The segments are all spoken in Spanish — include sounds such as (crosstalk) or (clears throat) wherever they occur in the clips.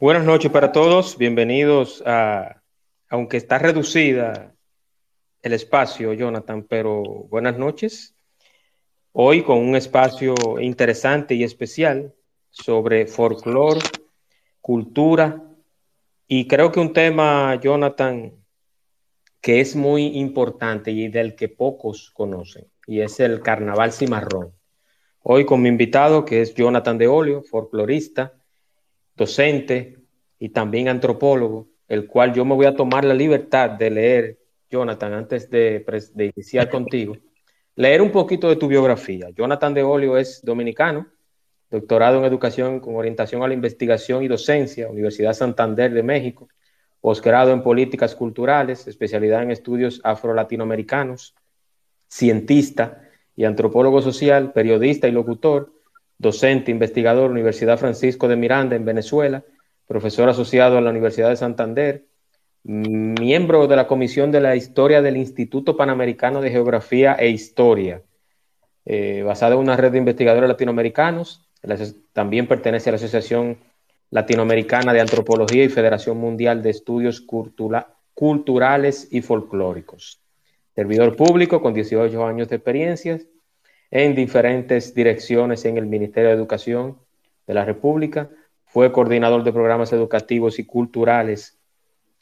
Buenas noches para todos, bienvenidos a, aunque está reducida el espacio, Jonathan, pero buenas noches. Hoy con un espacio interesante y especial sobre folclore, cultura y creo que un tema, Jonathan, que es muy importante y del que pocos conocen, y es el carnaval cimarrón. Hoy con mi invitado, que es Jonathan de Olio, folclorista, docente y también antropólogo, el cual yo me voy a tomar la libertad de leer, Jonathan, antes de, de iniciar contigo, leer un poquito de tu biografía. Jonathan de Olio es dominicano, doctorado en educación con orientación a la investigación y docencia, Universidad Santander de México, posgrado en políticas culturales, especialidad en estudios afro-latinoamericanos, cientista y antropólogo social, periodista y locutor, docente, investigador, Universidad Francisco de Miranda en Venezuela, profesor asociado a la Universidad de Santander, miembro de la Comisión de la Historia del Instituto Panamericano de Geografía e Historia, eh, basada en una red de investigadores latinoamericanos, también pertenece a la Asociación Latinoamericana de Antropología y Federación Mundial de Estudios Culturales y Folclóricos. Servidor público con 18 años de experiencia en diferentes direcciones en el Ministerio de Educación de la República. Fue coordinador de programas educativos y culturales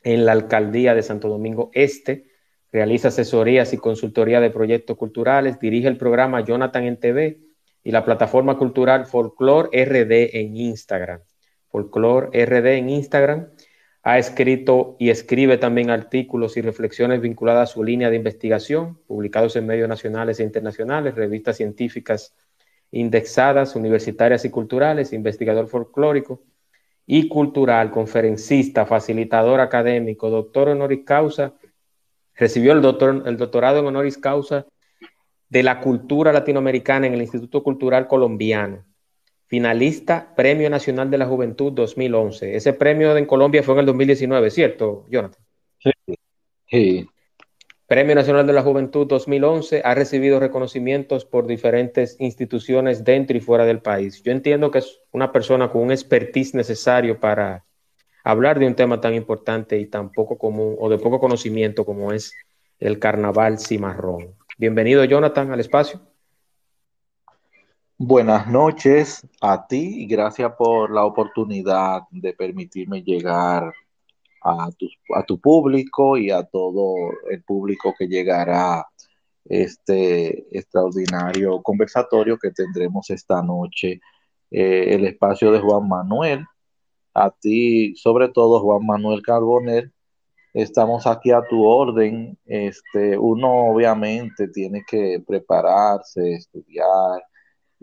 en la Alcaldía de Santo Domingo Este. Realiza asesorías y consultoría de proyectos culturales. Dirige el programa Jonathan en TV y la plataforma cultural Folklore RD en Instagram. Folklore RD en Instagram. Ha escrito y escribe también artículos y reflexiones vinculadas a su línea de investigación, publicados en medios nacionales e internacionales, revistas científicas indexadas, universitarias y culturales, investigador folclórico y cultural, conferencista, facilitador académico, doctor honoris causa. Recibió el, doctor, el doctorado en honoris causa de la cultura latinoamericana en el Instituto Cultural Colombiano. Finalista Premio Nacional de la Juventud 2011. Ese premio en Colombia fue en el 2019, ¿cierto, Jonathan? Sí. Premio Nacional de la Juventud 2011 ha recibido reconocimientos por diferentes instituciones dentro y fuera del país. Yo entiendo que es una persona con un expertise necesario para hablar de un tema tan importante y tan poco común o de poco conocimiento como es el carnaval cimarrón. Bienvenido, Jonathan, al espacio. Buenas noches a ti y gracias por la oportunidad de permitirme llegar a tu, a tu público y a todo el público que llegará este extraordinario conversatorio que tendremos esta noche. Eh, el espacio de Juan Manuel, a ti, sobre todo Juan Manuel Carbonel, estamos aquí a tu orden. Este, uno obviamente tiene que prepararse, estudiar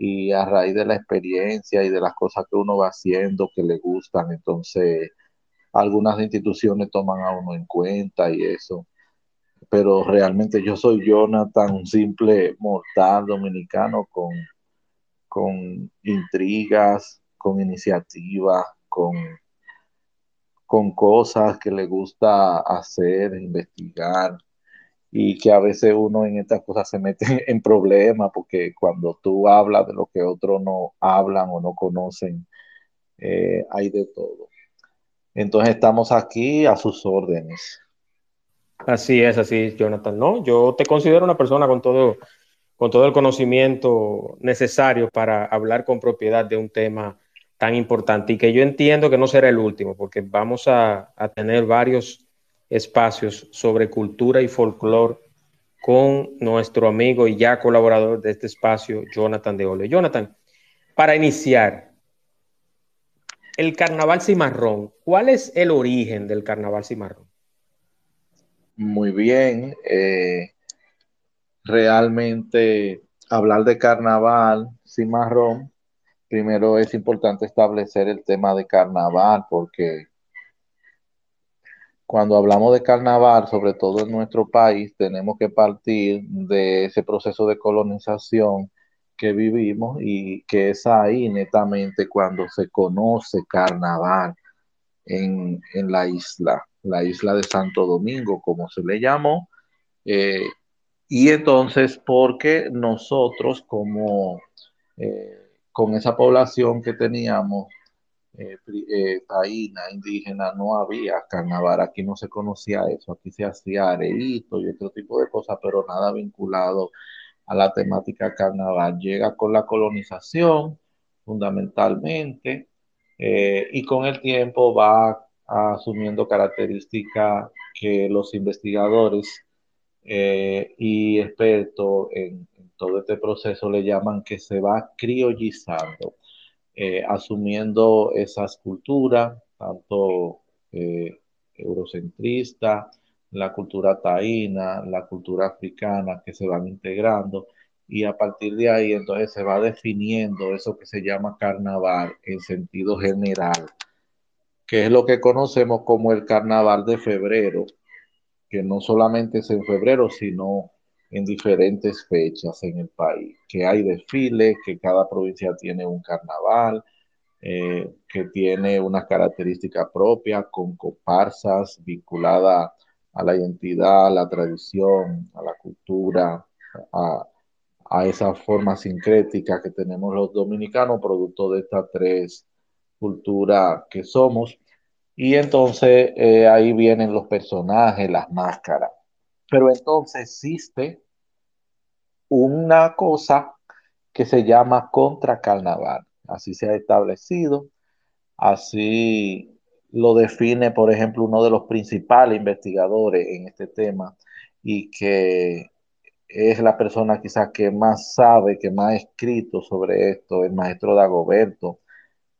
y a raíz de la experiencia y de las cosas que uno va haciendo que le gustan, entonces algunas instituciones toman a uno en cuenta y eso. Pero realmente yo soy Jonathan, un simple mortal dominicano con, con intrigas, con iniciativas, con con cosas que le gusta hacer, investigar, y que a veces uno en estas cosas se mete (laughs) en problemas porque cuando tú hablas de lo que otros no hablan o no conocen, eh, hay de todo. Entonces estamos aquí a sus órdenes. Así es, así Jonathan. No, yo te considero una persona con todo, con todo el conocimiento necesario para hablar con propiedad de un tema tan importante y que yo entiendo que no será el último, porque vamos a, tener varios espacios sobre cultura y folclore con nuestro amigo y ya colaborador de este espacio, Jonathan de Ole. Jonathan, para iniciar, el carnaval cimarrón, ¿cuál es el origen del carnaval cimarrón? Muy bien, eh, realmente hablar de carnaval cimarrón primero es importante establecer el tema de carnaval, porque cuando hablamos de carnaval, sobre todo en nuestro país, tenemos que partir de ese proceso de colonización que vivimos y que es ahí netamente cuando se conoce carnaval en, la isla, la isla de Santo Domingo, como se le llamó. Eh, y entonces, porque nosotros como eh, con esa población que teníamos, eh, eh, indígena, no había carnaval, aquí no se conocía eso, aquí se hacía areíto y otro tipo de cosas, pero nada vinculado a la temática carnaval. Llega con la colonización, fundamentalmente, eh, y con el tiempo va asumiendo características que los investigadores y expertos en, todo este proceso le llaman que se va criollizando, eh, asumiendo esas culturas, tanto eh, eurocentrista, la cultura taína, la cultura africana, que se van integrando y a partir de ahí entonces se va definiendo eso que se llama carnaval en sentido general, que es lo que conocemos como el carnaval de febrero, que no solamente es en febrero, sino en diferentes fechas en el país, que hay desfiles, que cada provincia tiene un carnaval, eh, que tiene una característica propia con comparsas vinculadas a la identidad, a la tradición, a la cultura, a, a esa forma sincrética que tenemos los dominicanos, producto de estas tres culturas que somos. Y entonces eh, ahí vienen los personajes, las máscaras. Pero entonces existe una cosa que se llama contracarnaval. Así se ha establecido. Así lo define, por ejemplo, uno de los principales investigadores en este tema y que es la persona quizás que más sabe, que más ha escrito sobre esto, el maestro Dagoberto,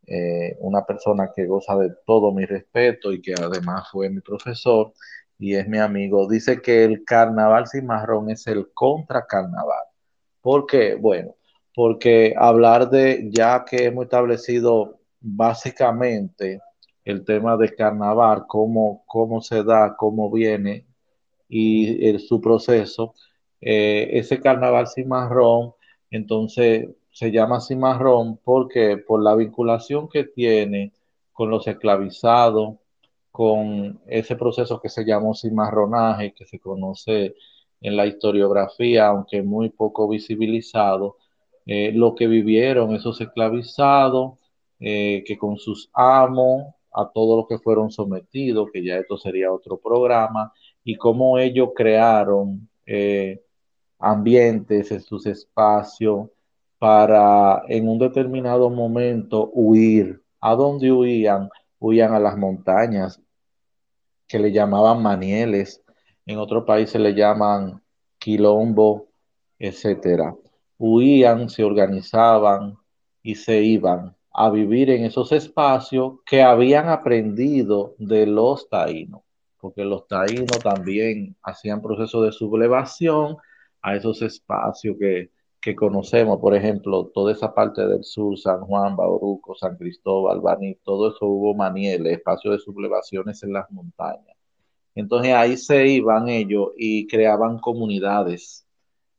eh, una persona que goza de todo mi respeto y que además fue mi profesor y es mi amigo, dice que el carnaval cimarrón es el contracarnaval. ¿Por qué? Bueno, porque hablar de, ya que hemos establecido básicamente el tema de carnaval, cómo, cómo se da, cómo viene y su proceso, eh, ese carnaval cimarrón, entonces se llama cimarrón porque por la vinculación que tiene con los esclavizados, con ese proceso que se llama cimarronaje, que se conoce en la historiografía, aunque muy poco visibilizado, eh, lo que vivieron esos esclavizados, eh, que con sus amos, a todo lo que fueron sometidos, que ya esto sería otro programa, y cómo ellos crearon eh, ambientes en sus espacios para en un determinado momento huir. ¿A dónde huían? Huían a las montañas, que le llamaban manieles, en otros países le llaman quilombo, etcétera. Huían, se organizaban y se iban a vivir en esos espacios que habían aprendido de los taínos, porque los taínos también hacían procesos de sublevación a esos espacios que, que conocemos, por ejemplo, toda esa parte del sur, San Juan, Bauruco, San Cristóbal, Baní, todo eso hubo manieles, espacios de sublevaciones en las montañas. Entonces ahí se iban ellos y creaban comunidades,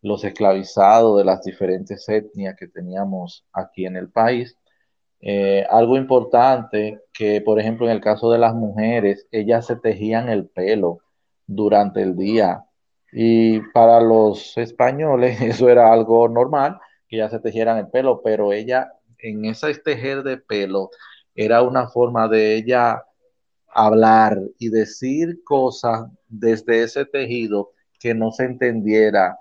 los esclavizados de las diferentes etnias que teníamos aquí en el país. Eh, algo importante que, por ejemplo, en el caso de las mujeres, ellas se tejían el pelo durante el día y para los españoles (laughs) eso era algo normal, que ya se tejieran el pelo, pero ella en ese tejer de pelo era una forma de ella hablar y decir cosas desde ese tejido que no se entendiera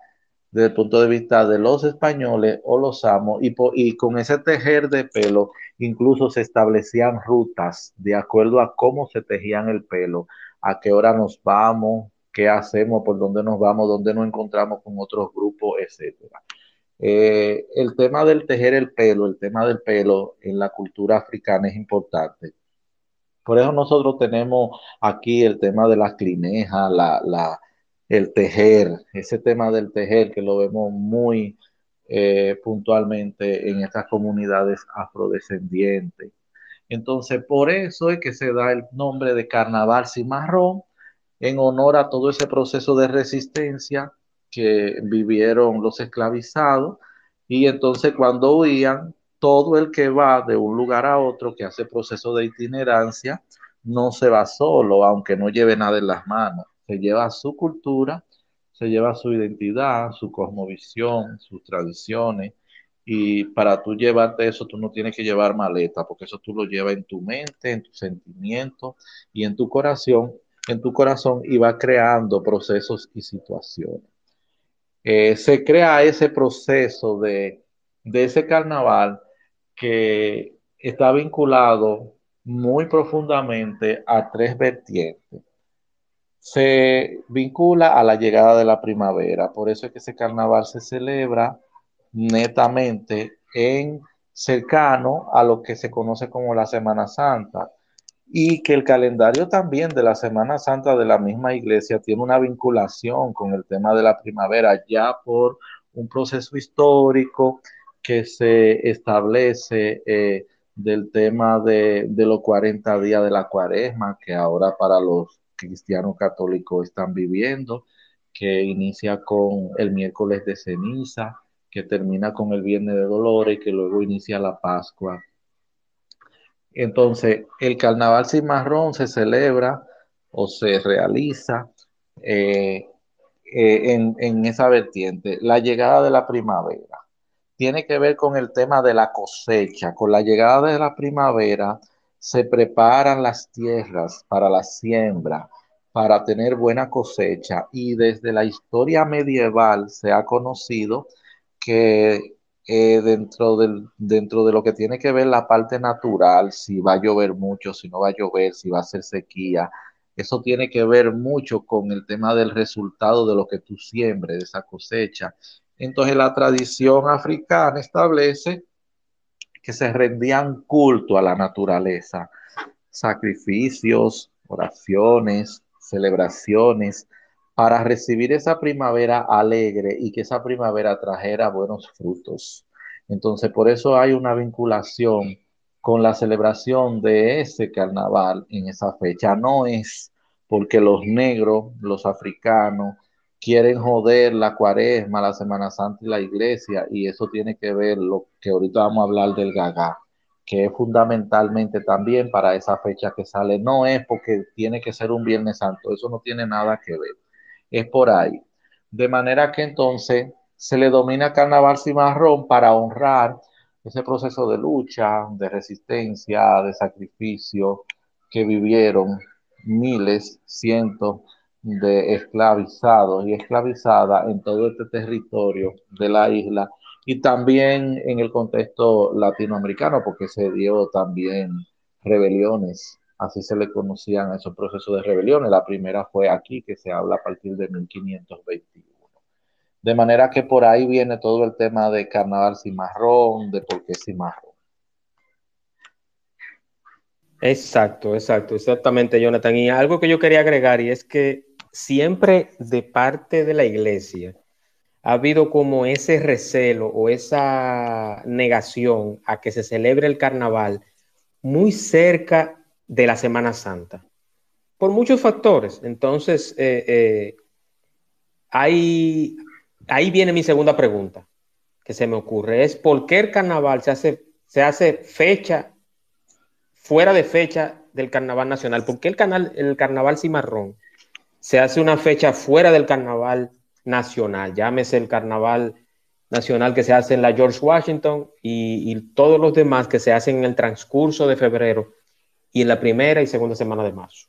desde el punto de vista de los españoles o los amos y, y con ese tejer de pelo incluso se establecían rutas de acuerdo a cómo se tejían el pelo, a qué hora nos vamos, qué hacemos, por dónde nos vamos, dónde nos encontramos con otros grupos, etcétera. Eh, el tema del tejer el pelo, el tema del pelo en la cultura africana es importante. Por eso nosotros tenemos aquí el tema de las clinejas, la, la, el tejer, ese tema del tejer que lo vemos muy eh, puntualmente en estas comunidades afrodescendientes. Entonces, por eso es que se da el nombre de Carnaval Cimarrón, en honor a todo ese proceso de resistencia que vivieron los esclavizados. Y entonces cuando huían, todo el que va de un lugar a otro, que hace proceso de itinerancia, no se va solo, aunque no lleve nada en las manos. Se lleva su cultura, se lleva su identidad, su cosmovisión, sus tradiciones. Y para tú llevarte eso, tú no tienes que llevar maleta, porque eso tú lo llevas en tu mente, en tus sentimientos y en tu corazón, en tu corazón y va creando procesos y situaciones. Eh, se crea ese proceso de, de ese carnaval que está vinculado muy profundamente a tres vertientes. Se vincula a la llegada de la primavera, por eso es que ese carnaval se celebra netamente en cercano a lo que se conoce como la Semana Santa y que el calendario también de la Semana Santa de la misma iglesia tiene una vinculación con el tema de la primavera ya por un proceso histórico que se establece eh, del tema de, de, los 40 días de la cuaresma que ahora para los cristianos católicos están viviendo, que inicia con el miércoles de ceniza, que termina con el viernes de dolores que luego inicia la Pascua entonces, el carnaval cimarrón se celebra o se realiza eh, eh, en, en, esa vertiente. La llegada de la primavera tiene que ver con el tema de la cosecha. Con la llegada de la primavera se preparan las tierras para la siembra, para tener buena cosecha. Y desde la historia medieval se ha conocido que eh, dentro, del, dentro de lo que tiene que ver la parte natural, si va a llover mucho, si no va a llover, si va a ser sequía, eso tiene que ver mucho con el tema del resultado de lo que tú siembres, de esa cosecha. Entonces la tradición africana establece que se rendían culto a la naturaleza, sacrificios, oraciones, celebraciones, para recibir esa primavera alegre y que esa primavera trajera buenos frutos. Entonces, por eso hay una vinculación con la celebración de ese carnaval en esa fecha. No es porque los negros, los africanos, quieren joder la cuaresma, la Semana Santa y la iglesia, y eso tiene que ver lo que ahorita vamos a hablar del gagá, que es fundamentalmente también para esa fecha que sale. No es porque tiene que ser un Viernes Santo, eso no tiene nada que ver es por ahí. De manera que entonces se le domina carnaval cimarrón para honrar ese proceso de lucha, de resistencia, de sacrificio que vivieron miles, cientos de esclavizados y esclavizadas en todo este territorio de la isla y también en el contexto latinoamericano, porque se dio también rebeliones así se le conocían esos procesos de rebeliones. La primera fue aquí, que se habla a partir de 1521. De manera que por ahí viene todo el tema de carnaval cimarrón, de por qué cimarrón. Exacto, exacto, exactamente, Jonathan. Y algo que yo quería agregar, y es que siempre de parte de la iglesia ha habido como ese recelo o esa negación a que se celebre el carnaval muy cerca de la Semana Santa, por muchos factores. Entonces, eh, eh, ahí, ahí viene mi segunda pregunta que se me ocurre, es por qué el carnaval se hace, se hace fecha, fuera de fecha del carnaval nacional, por qué el, canal, el carnaval cimarrón se hace una fecha fuera del carnaval nacional, llámese el carnaval nacional que se hace en la George Washington y, y todos los demás que se hacen en el transcurso de febrero y en la primera y segunda semana de marzo.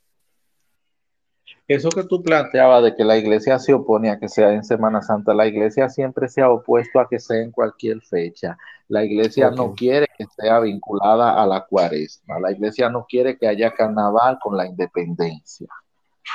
Eso que tú planteabas de que la iglesia se opone a que sea en Semana Santa, la iglesia siempre se ha opuesto a que sea en cualquier fecha. La iglesia no quiere que sea vinculada a la cuaresma. La iglesia no quiere que haya carnaval con la independencia.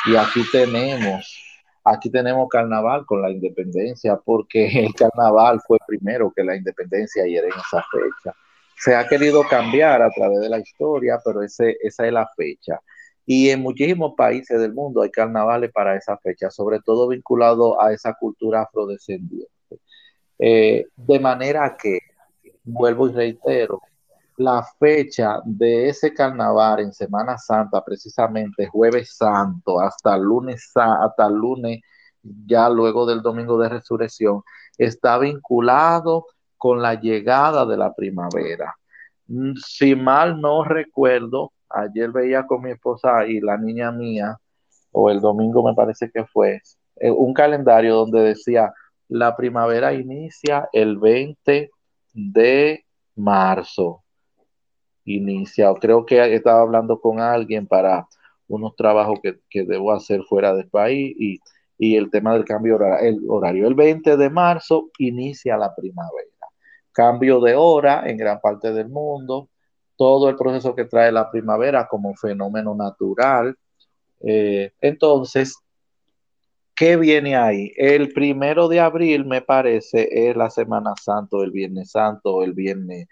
Y aquí tenemos, aquí tenemos carnaval con la independencia porque el carnaval fue primero que la independencia y era en esa fecha se ha querido cambiar a través de la historia, pero ese, esa es la fecha. Y en muchísimos países del mundo hay carnavales para esa fecha, sobre todo vinculado a esa cultura afrodescendiente. Eh, de manera que, vuelvo y reitero, la fecha de ese carnaval en Semana Santa, precisamente jueves santo, hasta lunes, hasta lunes, ya luego del domingo de resurrección, está vinculado con la llegada de la primavera. Mm, si mal no recuerdo, ayer veía con mi esposa y la niña mía, o el domingo me parece que fue, eh, un calendario donde decía, la primavera inicia el 20 de marzo inicia, creo que estaba hablando con alguien para unos trabajos que, debo hacer fuera del país y, el tema del cambio horario. El horario, el 20 de marzo inicia la primavera. Cambio de hora en gran parte del mundo, todo el proceso que trae la primavera como fenómeno natural. Eh, entonces, ¿qué viene ahí? El primero de abril, me parece, es la Semana Santo, el Viernes Santo, el Viernes,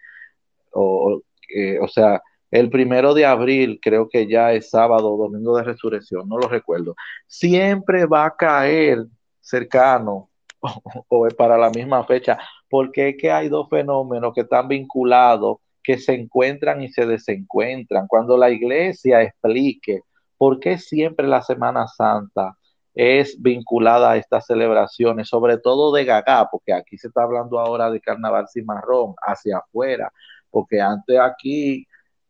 o, eh, o sea, el primero de abril, creo que ya es sábado domingo de resurrección, no lo recuerdo, siempre va a caer cercano o, para la misma fecha, porque es que hay dos fenómenos que están vinculados, que se encuentran y se desencuentran. Cuando la iglesia explique por qué siempre la Semana Santa es vinculada a estas celebraciones, sobre todo de Gagá, porque aquí se está hablando ahora de carnaval cimarrón hacia afuera, porque antes aquí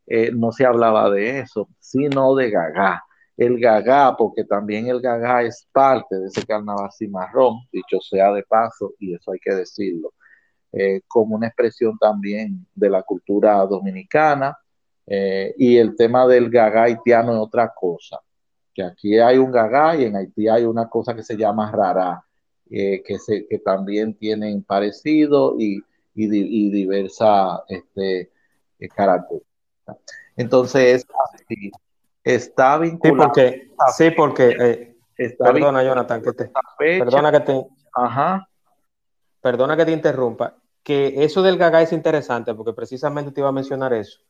eh, no se hablaba de eso, sino de Gagá. El Gagá, porque también el Gagá es parte de ese carnaval cimarrón, dicho sea de paso, y eso hay que decirlo, eh, como una expresión también de la cultura dominicana, eh, y el tema del Gagá haitiano es otra cosa, que aquí hay un Gagá y en Haití hay una cosa que se llama Rara, que, se, que también tienen parecido y y, diversa este, eh, características. Entonces, está vinculado. Sí, porque, eh, perdona, Jonathan, que te, perdona que te, ajá. perdona que te interrumpa, que eso del gaga es interesante, porque precisamente te iba a mencionar eso,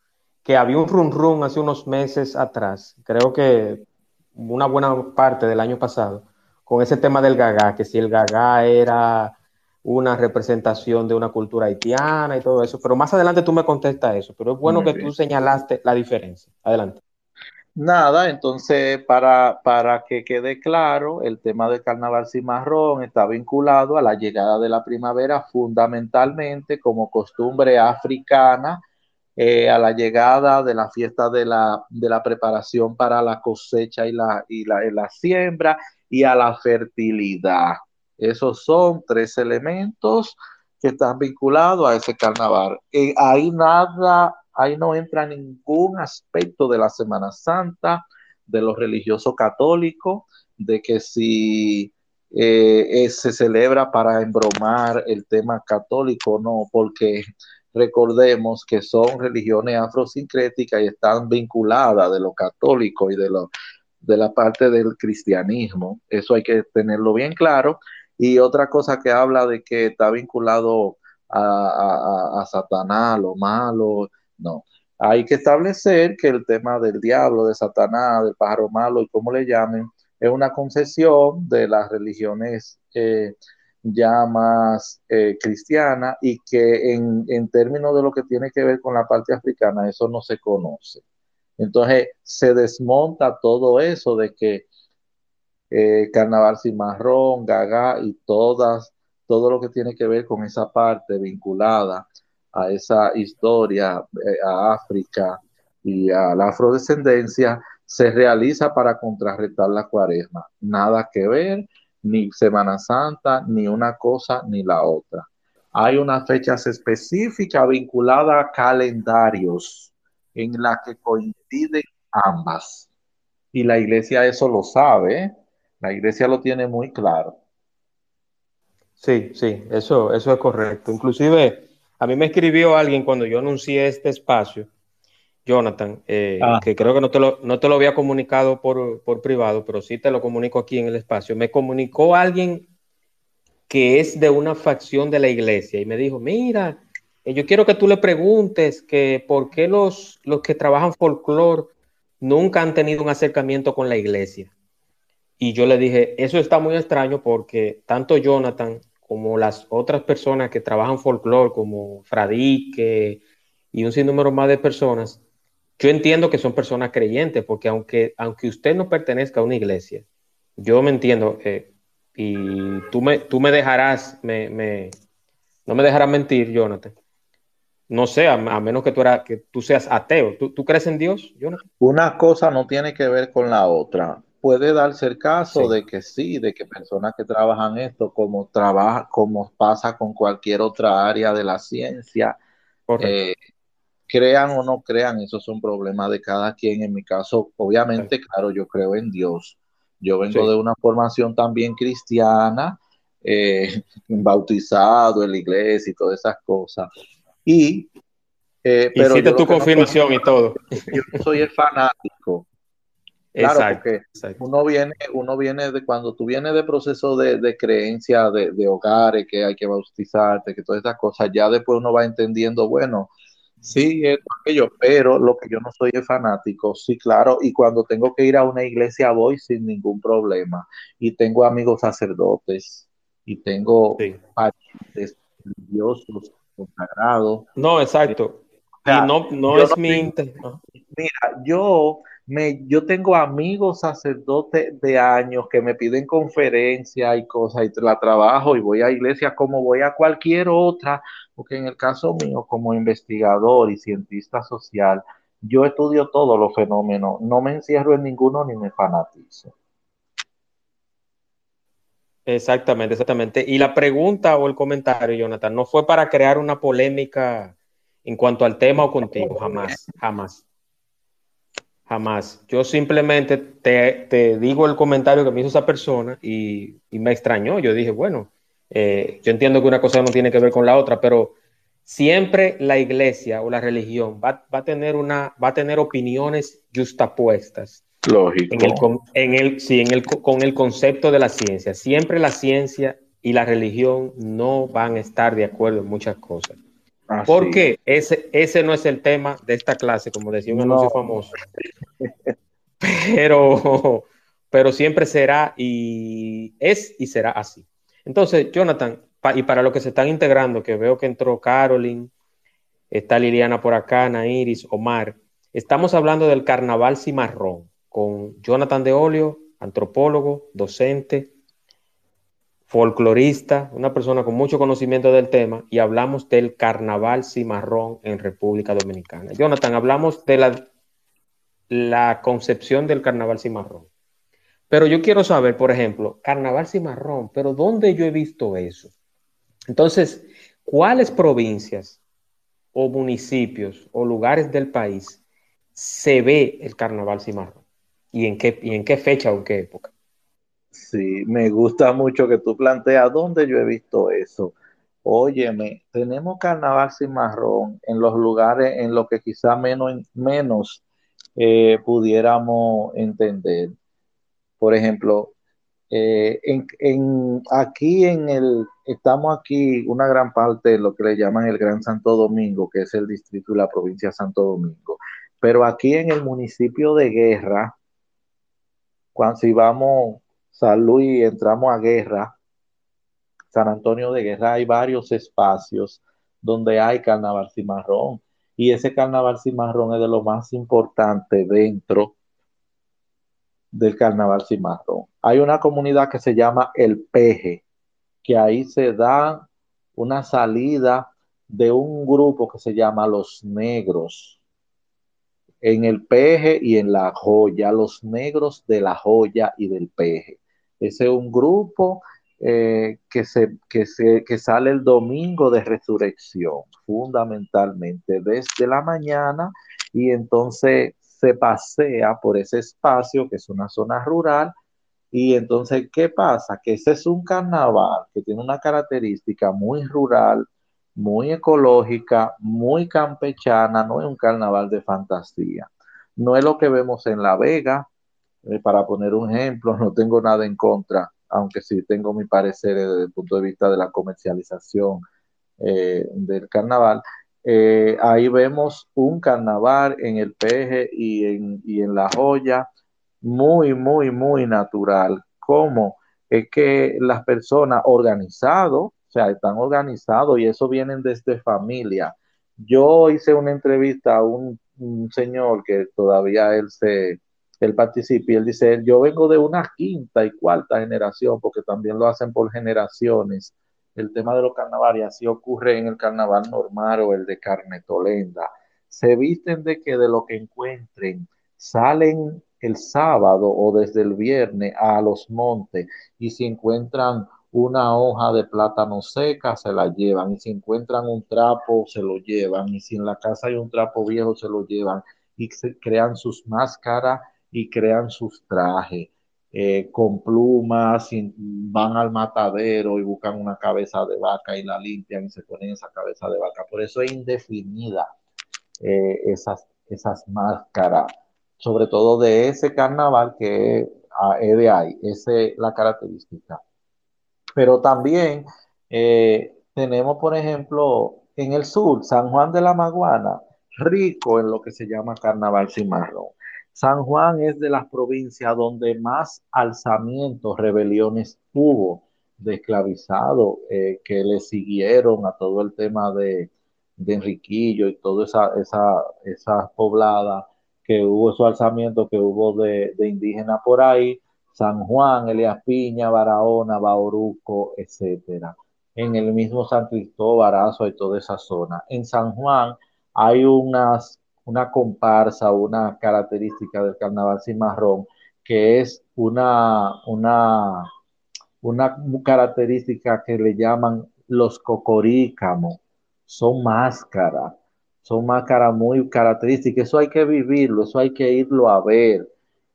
que había un run run hace unos meses atrás, creo que una buena parte del año pasado, con ese tema del gaga, que si el gaga era una representación de una cultura haitiana y todo eso, pero más adelante tú me contestas eso, pero es bueno que tú señalaste la diferencia. Adelante. Nada, entonces para, para que quede claro, el tema del carnaval cimarrón está vinculado a la llegada de la primavera fundamentalmente como costumbre africana, eh, a la llegada de la fiesta de la, de la preparación para la cosecha y la, y la, la siembra y a la fertilidad. Esos son tres elementos que están vinculados a ese carnaval. Eh, ahí nada, ahí no entra ningún aspecto de la Semana Santa, de los religiosos católicos, de que si eh, se celebra para embromar el tema católico, no, porque recordemos que son religiones afrosincréticas y están vinculadas de lo católico y de, lo, de la parte del cristianismo. Eso hay que tenerlo bien claro. Y otra cosa que habla de que está vinculado a, a, Satanás, lo malo, no. Hay que establecer que el tema del diablo, de Satanás, del pájaro malo y como le llamen, es una concesión de las religiones eh, ya más eh, cristianas y que en, en términos de lo que tiene que ver con la parte africana, eso no se conoce. Entonces se desmonta todo eso de que eh, Carnaval Cimarrón, Gaga y todas, todo lo que tiene que ver con esa parte vinculada a esa historia, eh, a África y a la afrodescendencia, se realiza para contrarrestar la cuaresma. Nada que ver, ni Semana Santa, ni una cosa ni la otra. Hay unas fechas específicas vinculadas a calendarios en las que coinciden ambas. Y la iglesia eso lo sabe. ¿eh? La iglesia lo tiene muy claro. Sí, sí, eso, eso es correcto. Inclusive, a mí me escribió alguien cuando yo anuncié este espacio, Jonathan, eh, ah. que creo que no te, lo, no te lo había comunicado por, por, privado, pero sí te lo comunico aquí en el espacio. Me comunicó alguien que es de una facción de la iglesia y me dijo, mira, eh, yo quiero que tú le preguntes que por qué los, los que trabajan folclore nunca han tenido un acercamiento con la iglesia. Y yo le dije, eso está muy extraño porque tanto Jonathan como las otras personas que trabajan folclore, como Fradique y un sinnúmero más de personas, yo entiendo que son personas creyentes, porque aunque, aunque usted no pertenezca a una iglesia, yo me entiendo, eh, y tú me, tú me dejarás, me, no me dejarás mentir, Jonathan. No sé, a, menos que tú, era, que tú seas ateo. ¿Tú, ¿Tú, crees en Dios? Una cosa no tiene que ver con la otra. Puede darse el caso de que sí, de que personas que trabajan esto, como trabaja, como pasa con cualquier otra área de la ciencia, eh, crean o no crean, eso es un problema de cada quien. En mi caso, obviamente, claro, yo creo en Dios. Yo vengo de una formación también cristiana, eh, (laughs) bautizado en la iglesia y todas esas cosas. Y, eh, pero Hiciste tu confirmación y todo. Yo soy el fanático. Claro, porque uno viene, uno viene de cuando tú vienes de proceso de, de creencia de, de, hogares, que hay que bautizarte, que todas esas cosas, ya después uno va entendiendo, bueno, Sí, es aquello, pero lo que yo no soy es fanático, sí, claro, y cuando tengo que ir a una iglesia voy sin ningún problema. Y tengo amigos sacerdotes, y tengo parientes religiosos consagrados. No, exacto. y no, no es mi Mira, yo me, yo tengo amigos sacerdotes de años que me piden conferencias y cosas y la trabajo y voy a iglesia como voy a cualquier otra porque en el caso mío, como investigador y cientista social, yo estudio todos los fenómenos, no me encierro en ninguno ni me fanatizo. Exactamente, exactamente. Y la pregunta o el comentario, Jonathan, no fue para crear una polémica en cuanto al tema o contigo, jamás, jamás. Jamás. Yo simplemente te, digo el comentario que me hizo esa persona y, y me extrañó. Yo dije, bueno, eh, yo entiendo que una cosa no tiene que ver con la otra, pero siempre la iglesia o la religión va, a, tener una, va a tener opiniones justapuestas. Lógico. En el, en el, sí, en el, con el concepto de la ciencia. Siempre la ciencia y la religión no van a estar de acuerdo en muchas cosas. Porque ese, ese no es el tema de esta clase, como decía un anuncio famoso. (laughs) Pero, pero siempre será y es y será así. Entonces, Jonathan, y para los que se están integrando, que veo que entró Carolyn, está Liliana por acá, Nairis, Omar, estamos hablando del carnaval cimarrón con Jonathan de Olio, antropólogo, docente, folclorista, una persona con mucho conocimiento del tema, y hablamos del carnaval cimarrón en República Dominicana. Jonathan, hablamos de la, concepción del carnaval cimarrón. Pero yo quiero saber, por ejemplo, carnaval cimarrón, pero ¿dónde yo he visto eso? Entonces, ¿cuáles provincias o municipios o lugares del país se ve el carnaval cimarrón? ¿Y en qué, y en qué fecha o en qué época? Sí, me gusta mucho que tú planteas dónde yo he visto eso. Óyeme, tenemos carnaval cimarrón en los lugares en los que quizá menos, menos eh, pudiéramos entender por ejemplo, eh, en, aquí en el, estamos aquí una gran parte de lo que le llaman el Gran Santo Domingo, que es el distrito de la provincia de Santo Domingo. Pero aquí en el municipio de Guerra, cuando si vamos San Luis entramos a Guerra, San Antonio de Guerra, hay varios espacios donde hay carnaval cimarrón. Y ese carnaval cimarrón es de lo más importante dentro del carnaval cimarrón. Hay una comunidad que se llama El Peje, que ahí se da una salida de un grupo que se llama Los Negros. En el Peje y en la Joya, los negros de la Joya y del Peje. Ese es un grupo eh, que, se, que, se, que sale el domingo de resurrección, fundamentalmente desde la mañana, y entonces se pasea por ese espacio que es una zona rural y entonces, ¿qué pasa? Que ese es un carnaval que tiene una característica muy rural, muy ecológica, muy campechana, no es un carnaval de fantasía. No es lo que vemos en La Vega, eh, para poner un ejemplo, no tengo nada en contra, aunque sí tengo mi parecer desde el punto de vista de la comercialización eh, del carnaval. Eh, ahí vemos un carnaval en el peje y en, y en la joya muy, muy, muy natural, como es que las personas organizados, o sea, están organizados y eso vienen desde familia. Yo hice una entrevista a un, señor que todavía él se, él participa y él dice, yo vengo de una quinta y cuarta generación, porque también lo hacen por generaciones, el tema de los carnavales, así ocurre en el carnaval normal o el de Carnetolenda. Se visten de que de lo que encuentren, salen el sábado o desde el viernes a los montes y si encuentran una hoja de plátano seca, se la llevan. Y si encuentran un trapo, se lo llevan. Y si en la casa hay un trapo viejo, se lo llevan. Y se crean sus máscaras y crean sus trajes. Eh, con plumas, van al matadero y buscan una cabeza de vaca y la limpian y se ponen esa cabeza de vaca. Por eso es indefinida eh, esas, esas máscaras sobre todo de ese carnaval que ah, es de ahí, esa es la característica. Pero también eh, tenemos, por ejemplo, en el sur, San Juan de la Maguana, rico en lo que se llama carnaval cimarrón. San Juan es de las provincias donde más alzamientos, rebeliones hubo de esclavizados eh, que le siguieron a todo el tema de, de Enriquillo y toda esa, esa, poblada que hubo esos alzamientos que hubo de, indígenas por ahí, San Juan, Elias Piña, Barahona, Bauruco, etcétera. En el mismo San Cristóbal, Barazo y toda esa zona. En San Juan hay unas, una comparsa, una característica del carnaval cimarrón, que es una, una, una característica que le llaman los cocorícamos, son máscaras son máscaras muy características. Eso hay que vivirlo, eso hay que irlo a ver.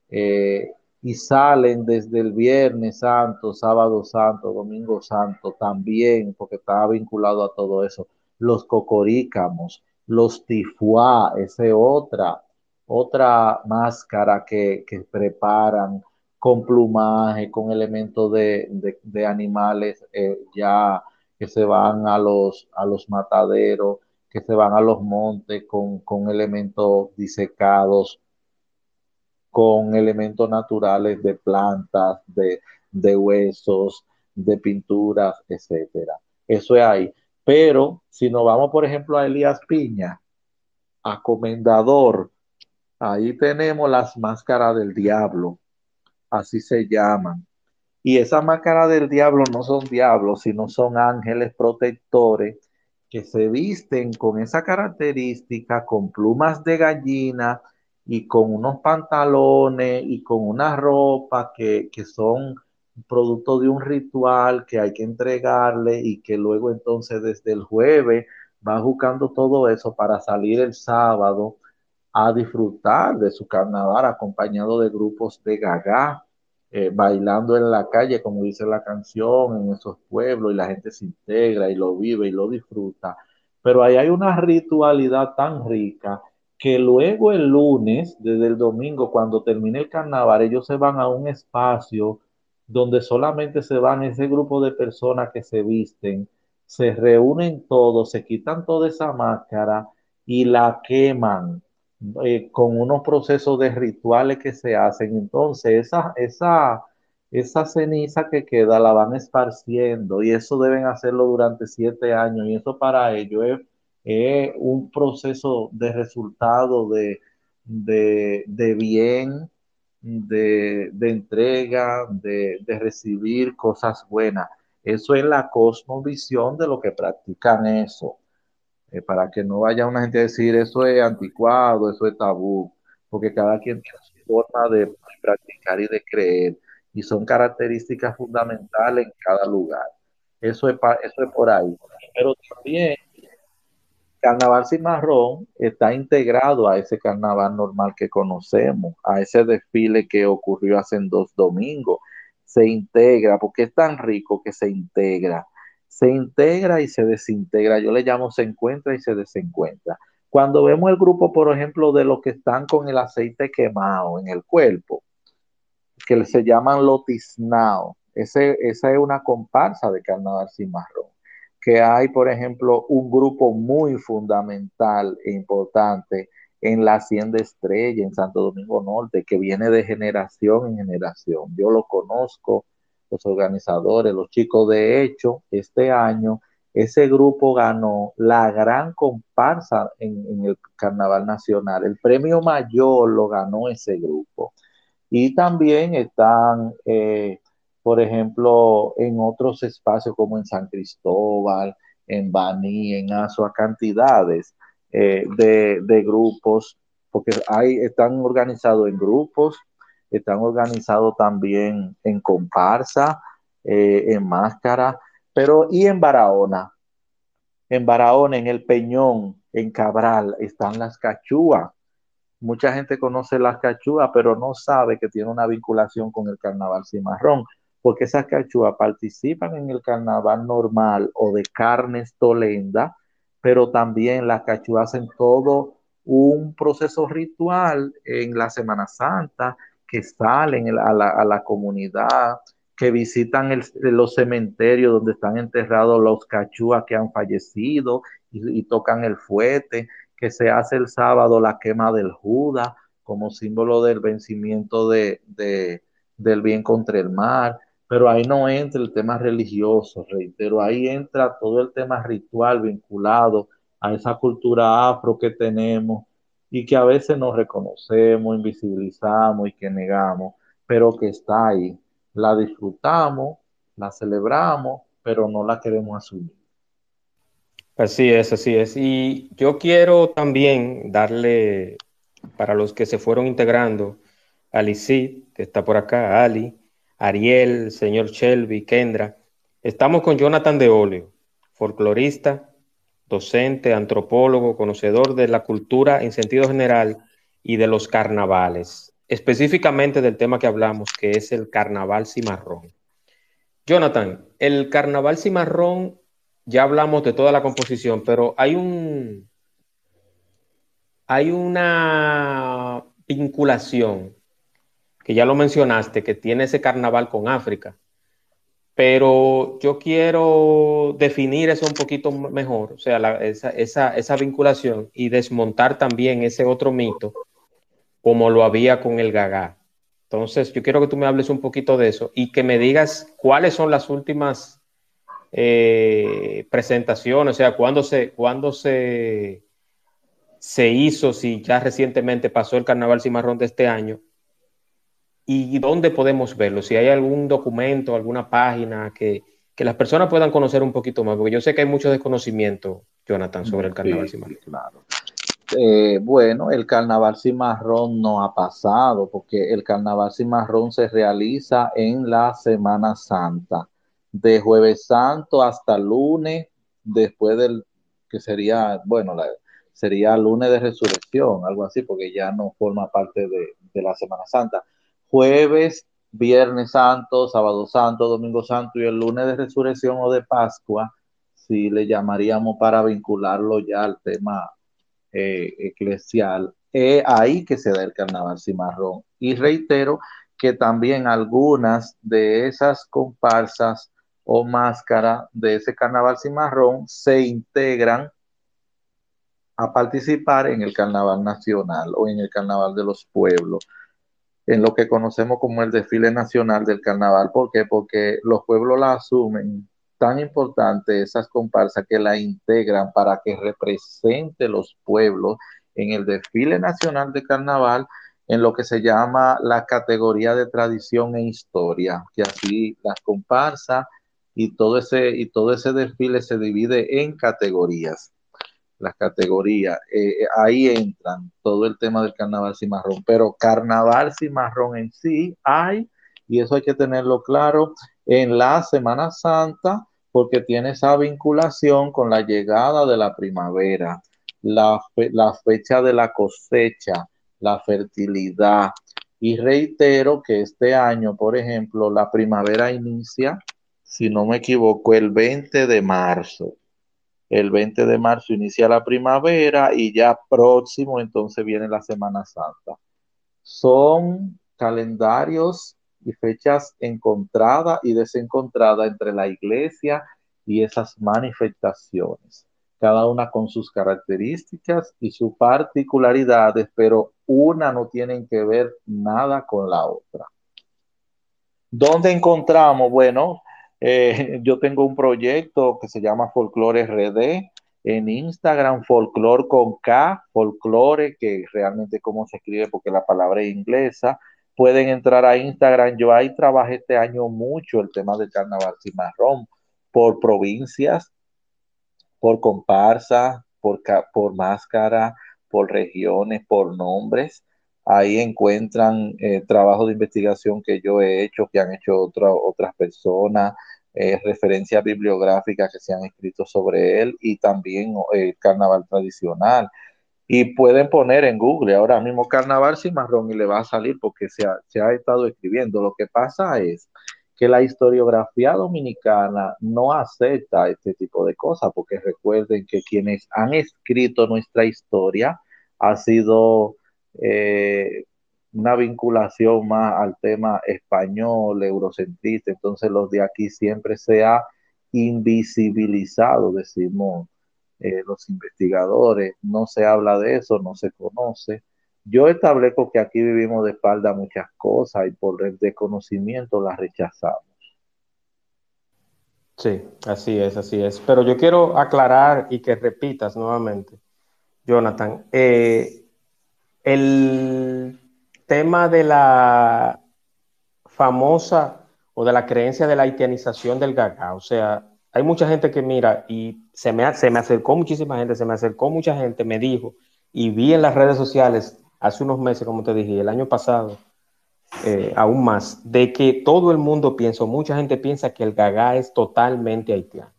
Eh, y salen desde el Viernes Santo, Sábado Santo, Domingo Santo también, porque está vinculado a todo eso. Los cocorícamos, los tifuá, esa otra, otra máscara que, preparan con plumaje, con elementos de, animales eh, ya que se van a los, a los mataderos que se van a los montes con, elementos disecados, con elementos naturales de plantas, de, huesos, de pinturas, etcétera. Eso es ahí. Pero si nos vamos, por ejemplo, a Elías Piña, a Comendador, ahí tenemos las máscaras del diablo, así se llaman. Y esas máscaras del diablo no son diablos, sino son ángeles protectores que se visten con esa característica, con plumas de gallina y con unos pantalones y con una ropa que, son producto de un ritual que hay que entregarle y que luego entonces desde el jueves va buscando todo eso para salir el sábado a disfrutar de su carnaval acompañado de grupos de gaga eh, bailando en la calle, como dice la canción, en esos pueblos, y la gente se integra y lo vive y lo disfruta. Pero ahí hay una ritualidad tan rica que luego el lunes, desde el domingo, cuando termine el carnaval, ellos se van a un espacio donde solamente se van ese grupo de personas que se visten, se reúnen todos, se quitan toda esa máscara y la queman eh, con unos procesos de rituales que se hacen. Entonces, esa, esa, esa ceniza que queda la van esparciendo y eso deben hacerlo durante siete años y eso para ello es, un proceso de resultado de, de, bien, de, entrega, de, de, recibir cosas buenas. Eso es la cosmovisión de lo que practican eso. Eh, para que no vaya una gente a decir eso es anticuado, eso es tabú, porque cada quien tiene su forma de practicar y de creer, y son características fundamentales en cada lugar. Eso es, eso es por ahí. Pero también Carnaval Cimarrón está integrado a ese carnaval normal que conocemos, a ese desfile que ocurrió hace dos domingos. Se integra, porque es tan rico que se integra se integra y se desintegra. Yo le llamo se encuentra y se desencuentra. Cuando vemos el grupo, por ejemplo, de los que están con el aceite quemado en el cuerpo, que se llaman lotiznao, ese, esa es una comparsa de carnaval cimarrón. Que hay, por ejemplo, un grupo muy fundamental e importante en la Hacienda Estrella, en Santo Domingo Norte, que viene de generación en generación. Yo lo conozco los organizadores, los chicos. De hecho, este año ese grupo ganó la gran comparsa en, el Carnaval Nacional. El premio mayor lo ganó ese grupo. Y también están, eh, por ejemplo, en otros espacios como en San Cristóbal, en Baní, en Azua, cantidades eh, de, grupos, porque hay, están organizados en grupos, están organizados también en comparsa, eh, en máscara, pero y en Barahona, en Barahona, en el Peñón, en Cabral, están las cachúas. Mucha gente conoce las cachúas, pero no sabe que tiene una vinculación con el carnaval cimarrón, porque esas cachúas participan en el carnaval normal o de carnes tolenda, pero también las cachúas hacen todo un proceso ritual en la Semana Santa que salen a la, comunidad, que visitan los cementerios donde están enterrados los cachúas que han fallecido y, tocan el fuete, que se hace el sábado la quema del Judas como símbolo del vencimiento de, del bien contra el mar. Pero ahí no entra el tema religioso, reitero, ahí entra todo el tema ritual vinculado a esa cultura afro que tenemos y que a veces nos reconocemos, invisibilizamos y que negamos, pero que está ahí la disfrutamos, la celebramos, pero no la queremos asumir. Así es, así es. Y yo quiero también darle, para los que se fueron integrando, a que está por acá, Ali, Ariel, señor Shelby, Kendra. Estamos con Jonathan de Oleo, folclorista, docente, antropólogo, conocedor de la cultura en sentido general y de los carnavales específicamente del tema que hablamos, que es el carnaval cimarrón. Jonathan, el carnaval cimarrón, ya hablamos de toda la composición, pero hay un hay una vinculación ya lo mencionaste, que tiene ese carnaval con África. Pero yo quiero definir eso un poquito mejor, o sea, esa, esa vinculación y desmontar también ese otro mito como lo había con el Gaga. Entonces, yo quiero que tú me hables un poquito de eso y que me digas cuáles son las últimas eh, presentaciones, o sea, cuándo se, cuándo se, se hizo, si ya recientemente pasó el Carnaval Cimarrón de este año y dónde podemos verlo, si hay algún documento, alguna página que, las personas puedan conocer un poquito más, porque yo sé que hay mucho desconocimiento, Jonathan, sobre el Carnaval Cimarrón. Claro. Eh, bueno, el carnaval cimarrón no ha pasado porque el carnaval cimarrón se realiza en la Semana Santa, de jueves santo hasta lunes, después del que sería, bueno, sería lunes de resurrección, algo así, porque ya no forma parte de, de la Semana Santa. Jueves, viernes santo, sábado santo, domingo santo y el lunes de resurrección o de Pascua, si le llamaríamos para vincularlo ya al tema eh, eclesial, es ahí que se da el carnaval cimarrón. Y reitero que también algunas de esas comparsas o máscaras de ese carnaval cimarrón se integran a participar en el carnaval nacional o en el carnaval de los pueblos, en lo que conocemos como el desfile nacional del carnaval. ¿Por qué? Porque los pueblos la asumen tan importante esas comparsas que la integran para que represente los pueblos en el desfile nacional de carnaval en lo que se llama la categoría de tradición e historia, que así las comparsas y todo ese y todo ese desfile se divide en categorías. Las categorías, eh, ahí entran todo el tema del carnaval cimarrón, pero carnaval cimarrón en sí hay, y eso hay que tenerlo claro, en la Semana Santa porque tiene esa vinculación con la llegada de la primavera, la, fecha de la cosecha, la fertilidad. Y reitero que este año, por ejemplo, la primavera inicia, si no me equivoco, el 20 de marzo. El 20 de marzo inicia la primavera y ya próximo entonces viene la Semana Santa. Son calendarios y fechas encontradas y desencontradas entre la iglesia y esas manifestaciones, cada una con sus características y sus particularidades, pero una no tiene que ver nada con la otra. ¿Dónde encontramos? Bueno, eh, yo tengo un proyecto que se llama Folklore RD en Instagram, folklore con K, folklore, que realmente cómo se escribe porque la palabra es inglesa. Pueden entrar a Instagram. Yo ahí trabajé este año mucho el tema del carnaval cimarrón por provincias, por comparsa, por, por máscara, por regiones, por nombres. Ahí encuentran eh, trabajos de investigación que yo he hecho, que han hecho otras personas, referencias bibliográficas que se han escrito sobre él y también el eh, carnaval tradicional. Y pueden poner en Google ahora mismo carnaval cimarrón y le va a salir porque se ha, se ha estado escribiendo. Lo que pasa es que la historiografía dominicana no acepta este tipo de cosas, porque recuerden que quienes han escrito nuestra historia ha sido eh, una vinculación más al tema español, eurocentrista, entonces los de aquí siempre se ha invisibilizado, decimos eh, los investigadores, no se habla de eso, no se conoce. Yo establezco que aquí vivimos de espalda muchas cosas y por el desconocimiento las rechazamos. Sí, así es, así es. Pero yo quiero aclarar y que repitas nuevamente, Jonathan, eh, el tema de la famosa o de la creencia de la haitianización del gaga, o sea, hay mucha gente que mira y se me, se me acercó muchísima gente, se me acercó mucha gente, me dijo, y vi en las redes sociales hace unos meses, como te dije, el año pasado, eh, aún más, de que todo el mundo piensa, mucha gente piensa que el gaga es totalmente haitiano.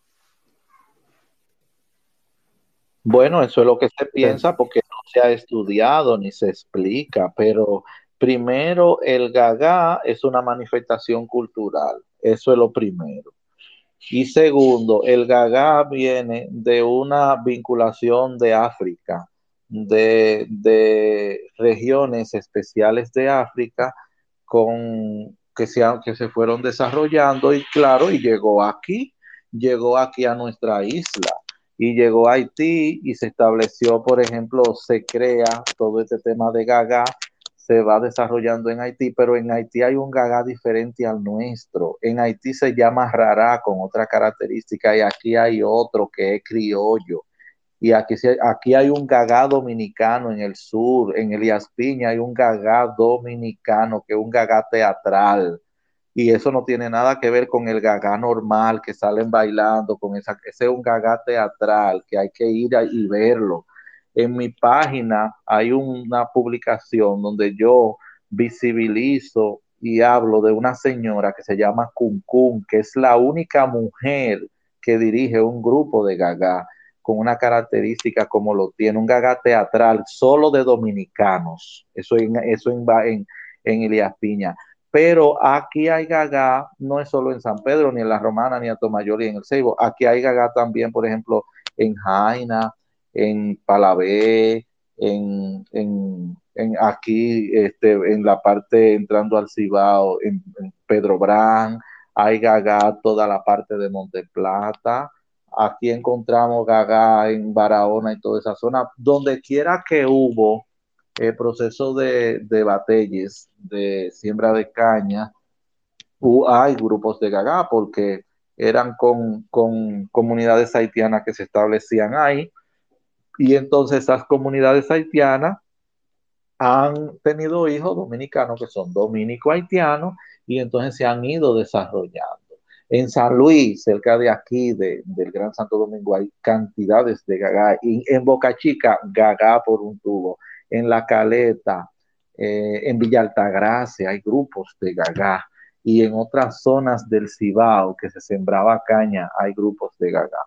Bueno, eso es lo que se piensa porque no se ha estudiado ni se explica, pero primero el gaga es una manifestación cultural, eso es lo primero. Y segundo, el gaga viene de una vinculación de África, de, de regiones especiales de África con que se, que se fueron desarrollando y claro, y llegó aquí, llegó aquí a nuestra isla y llegó a Haití y se estableció, por ejemplo, se crea todo este tema de gaga, se va desarrollando en Haití, pero en Haití hay un gaga diferente al nuestro. En Haití se llama rara con otra característica y aquí hay otro que es criollo. Y aquí, aquí hay un gaga dominicano en el sur, en Elías Piña hay un gaga dominicano que es un gaga teatral y eso no tiene nada que ver con el gaga normal que salen bailando, con esa, ese es un gaga teatral que hay que ir y verlo. En mi página hay una publicación donde yo visibilizo y hablo de una señora que se llama Kun Kun, que es la única mujer que dirige un grupo de gaga con una característica como lo tiene un gaga teatral solo de dominicanos. Eso en, eso en, en, en Elías Piña pero aquí hay gaga, no es solo en San Pedro, ni en La Romana, ni en Tomayor y en el Ceibo. Aquí hay gaga también, por ejemplo, en Jaina, en Palabé, en, en, en aquí, este, en la parte entrando al Cibao, en, Pedro Brán, hay gaga toda la parte de Monte Plata. Aquí encontramos gaga en Barahona y toda esa zona. Donde quiera que hubo el proceso de, de batelles, de siembra de caña, hay grupos de gaga porque eran con, con, comunidades haitianas que se establecían ahí y entonces esas comunidades haitianas han tenido hijos dominicanos que son dominico-haitianos y entonces se han ido desarrollando. En San Luis, cerca de aquí, de, del Gran Santo Domingo, hay cantidades de gaga. Y en Boca Chica, gaga por un tubo en La Caleta, eh, en Villa Altagracia hay grupos de gaga y en otras zonas del Cibao que se sembraba caña hay grupos de gaga.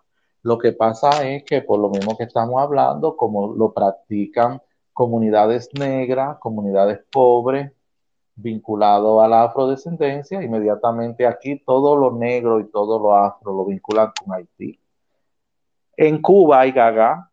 Lo que pasa es que por lo mismo que estamos hablando, como lo practican comunidades negras, comunidades pobres, vinculado a la afrodescendencia, inmediatamente aquí todo lo negro y todo lo afro lo vinculan con Haití. En Cuba hay gaga,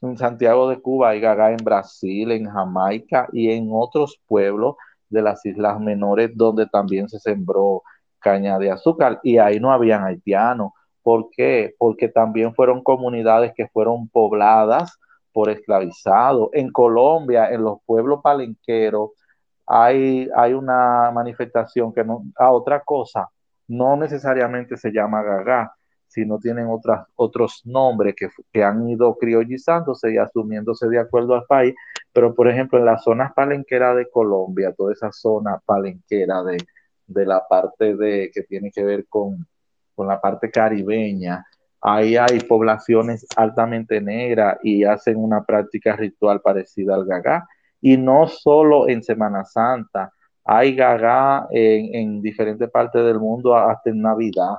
en Santiago de Cuba, hay gaga en Brasil, en Jamaica y en otros pueblos de las islas menores donde también se sembró caña de azúcar y ahí no habían haitianos. ¿Por qué? Porque también fueron comunidades que fueron pobladas por esclavizados. En Colombia, en los pueblos palenqueros, hay, hay una manifestación que no, a otra cosa, no necesariamente se llama gaga, sino tienen otras, otros nombres que, que, han ido criollizándose y asumiéndose de acuerdo al país, pero por ejemplo en las zonas palenqueras de Colombia, toda esa zona palenquera de, de la parte de que tiene que ver con, con la parte caribeña, ahí hay poblaciones altamente negras y hacen una práctica ritual parecida al gagá. Y no solo en Semana Santa, hay gagá en, en diferentes partes del mundo hasta en Navidad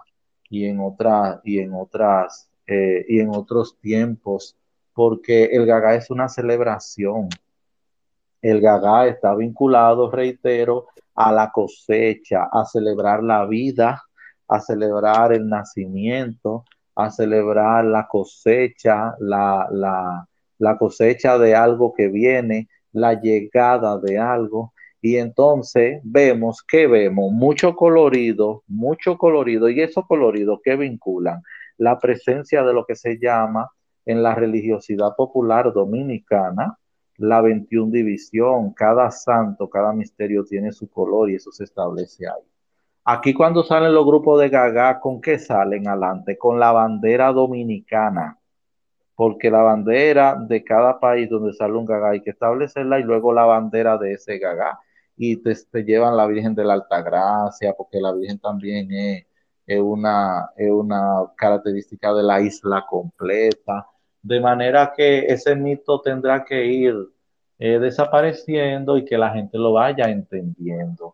y en otras y en otras eh, y en otros tiempos, porque el gagá es una celebración. El gagá está vinculado, reitero, a la cosecha, a celebrar la vida, a celebrar el nacimiento, a celebrar la cosecha, la, la, la cosecha de algo que viene, la llegada de algo. Y entonces vemos que vemos mucho colorido, mucho colorido, y esos coloridos que vinculan la presencia de lo que se llama en la religiosidad popular dominicana, la 21 división, cada santo, cada misterio tiene su color y eso se establece ahí. Aquí cuando salen los grupos de gaga, ¿con qué salen adelante? Con la bandera dominicana, porque la bandera de cada país donde sale un gaga hay que establecerla y luego la bandera de ese gaga. Y te, llevan la Virgen de la Altagracia, porque la Virgen también es, es, una, es una característica de la isla completa. De manera que ese mito tendrá que ir eh, desapareciendo y que la gente lo vaya entendiendo.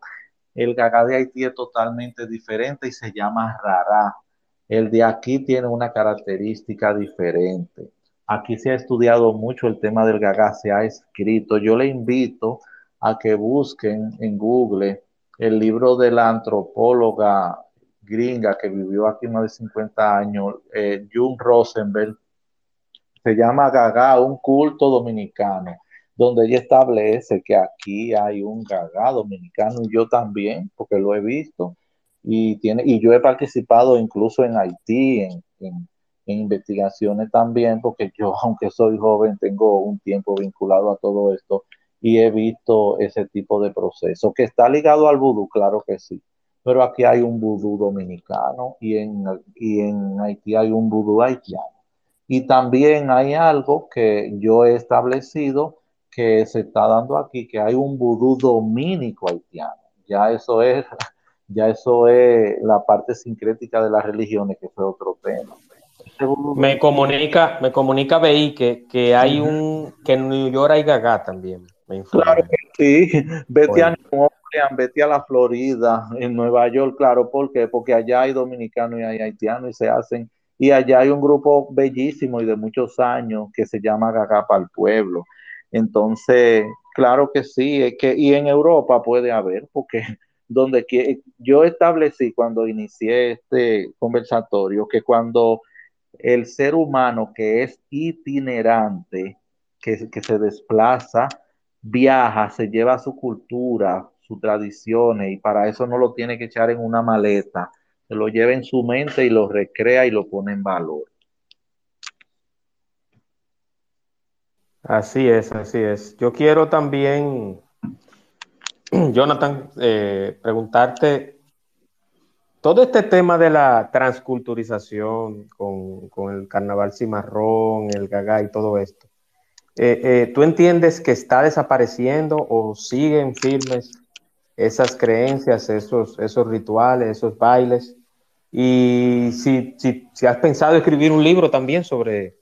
El gaga de Haití es totalmente diferente y se llama rara. El de aquí tiene una característica diferente. Aquí se ha estudiado mucho el tema del gaga, se ha escrito. Yo le invito a que busquen en Google el libro de la antropóloga gringa que vivió aquí más de 50 años, eh, June Rosenberg, se llama Gaga, un culto dominicano, donde ella establece que aquí hay un Gaga dominicano y yo también, porque lo he visto, y, tiene, y yo he participado incluso en Haití, en investigaciones también, porque yo, (laughs) aunque soy joven, tengo un tiempo vinculado a todo esto y he visto ese tipo de proceso, que está ligado al vudú, claro que sí, pero aquí hay un vudú dominicano y en, y en Haití hay un vudú haitiano. Y también hay algo que yo he establecido que se está dando aquí, que hay un vudú dominico haitiano. Ya eso es, (laughs) ya eso es la parte sincrética de las religiones, que fue otro tema. Me comunica, me comunica BI que, que hay un, que en New York hay gaga también. claro que sí, vete a New Orleans, vete a la Florida, en Nueva York, claro, ¿por qué? Porque allá hay dominicanos y hay haitianos y se hacen y allá hay un grupo bellísimo y de muchos años que se llama Gaga para el Pueblo. Entonces, claro que sí, es que, y en Europa puede haber, porque (laughs) donde yo establecí cuando inicié este conversatorio que cuando el ser humano que es itinerante, que, que se desplaza, viaja, se lleva su cultura, sus tradiciones, y para eso no lo tiene que echar en una maleta se lo lleva en su mente y lo recrea y lo pone en valor. Así es, así es. Yo quiero también, (clears throat) Jonathan, eh, preguntarte todo este tema de la transculturización con, con el carnaval cimarrón, el gaga y todo esto. Eh, eh, ¿Tú entiendes que está desapareciendo o siguen firmes esas creencias, esos, esos rituales, esos bailes? Y si, si, si, has pensado escribir un libro también sobre,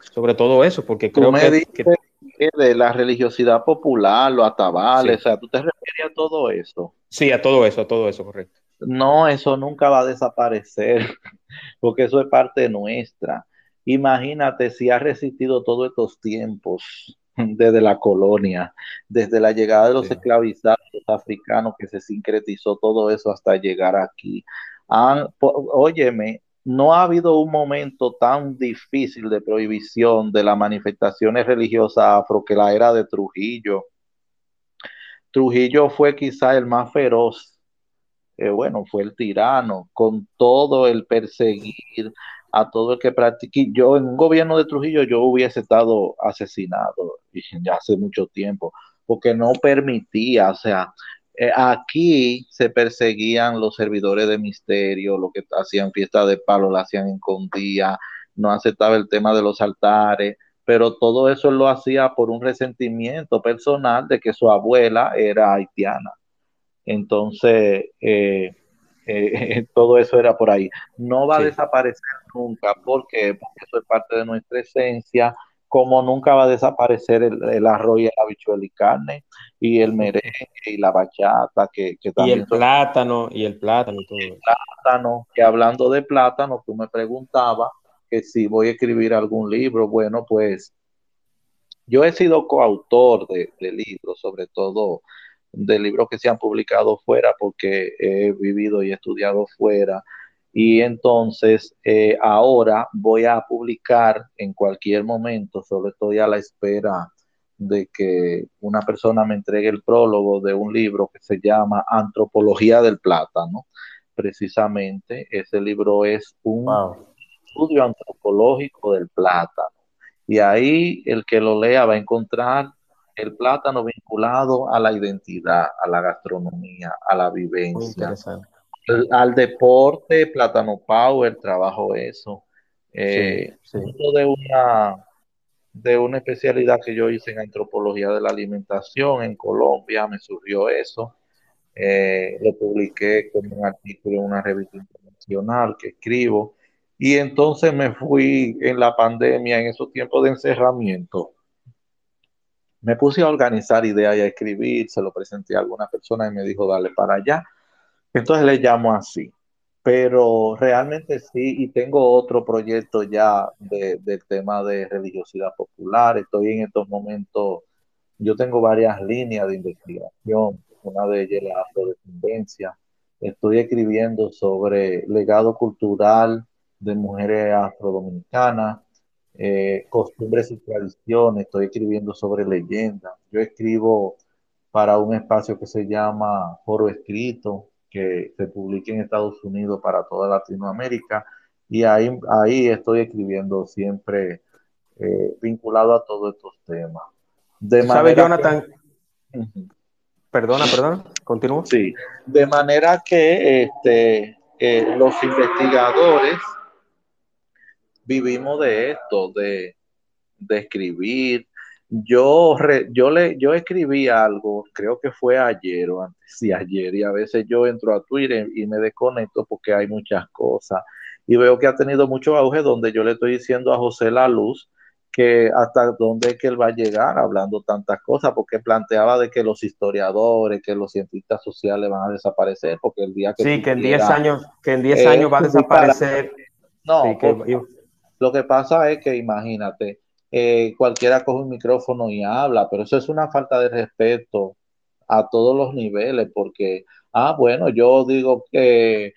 sobre todo eso, porque creo que, que, De la religiosidad popular, los atabales, sí. o sea, ¿tú te refieres a todo eso? Sí, a todo eso, a todo eso, correcto. No, eso nunca va a desaparecer, (laughs) porque eso es parte nuestra. Imagínate si ha resistido todos estos tiempos (laughs) desde la colonia, desde la llegada de los sí. esclavizados africanos que se sincretizó todo eso hasta llegar aquí han, óyeme, no ha habido un momento tan difícil de prohibición de las manifestaciones religiosas afro que la era de Trujillo. Trujillo fue quizá el más feroz, eh, bueno, fue el tirano, con todo el perseguir a todo el que practique. Yo en un gobierno de Trujillo yo hubiese estado asesinado ya hace mucho tiempo, porque no permitía, o sea, eh, aquí se perseguían los servidores de misterio, lo que hacían fiesta de palo, la hacían en condía, no aceptaba el tema de los altares, pero todo eso lo hacía por un resentimiento personal de que su abuela era haitiana. Entonces, eh, eh, (laughs) todo eso era por ahí. No va a desaparecer nunca, porque eso es parte de nuestra esencia, como nunca va a desaparecer el, arroz y el habichuel y carne, y el merengue y la bachata, que, también... Y el plátano, y el plátano y todo. El plátano, que hablando de plátano, tú me preguntabas que si voy a escribir algún libro, bueno, pues yo he sido coautor de, de libros, sobre todo de libros que se han publicado fuera porque he vivido y estudiado fuera. Y entonces eh, ahora voy a publicar en cualquier momento, solo estoy a la espera de que una persona me entregue el prólogo de un libro que se llama Antropología del Plátano. Precisamente, ese libro es un estudio antropológico del plátano. Y ahí el que lo lea va a encontrar el plátano vinculado a la identidad, a la gastronomía, a la vivencia, al, deporte, plátano power, trabajo eso. Eh, de una de una especialidad que yo hice en antropología de la alimentación en Colombia, me surgió eso. Eh, lo publiqué como un artículo en una revista internacional que escribo. Y entonces me fui en la pandemia, en esos tiempos de encerramiento, me puse a organizar ideas y a escribir, se lo presenté a alguna persona y me dijo, dale para allá. Entonces le llamo así. Pero realmente sí, y tengo otro proyecto ya de, del tema de religiosidad popular. Estoy en estos momentos, yo tengo varias líneas de investigación. Una de ellas es la afrodescendencia. Estoy escribiendo sobre legado cultural de mujeres afrodominicanas eh, costumbres y tradiciones, estoy escribiendo sobre leyendas. Yo escribo para un espacio que se llama Foro Escrito, que se publica en Estados Unidos para toda Latinoamérica, y ahí, ahí estoy escribiendo siempre eh, vinculado a todos estos temas. De ¿Sabe, Jonathan? Perdona, perdona, continúo. Sí, de manera que este, eh, los investigadores vivimos de esto, de, escribir. Yo, yo, le, yo escribí algo, creo que fue ayer o antes de ayer, y a veces yo entro a Twitter y me desconecto porque hay muchas cosas. Y veo que ha tenido mucho auge donde yo le estoy diciendo a José La Luz que hasta dónde es que él va a llegar hablando tantas cosas, porque planteaba de que los historiadores, que los cientistas sociales van a desaparecer, porque el día que... Sí, que en 10 años, que en 10 años va a desaparecer. No, lo que pasa es que imagínate, eh, cualquiera coge un micrófono y habla, pero eso es una falta de respeto a todos los niveles, porque, ah, bueno, yo digo que,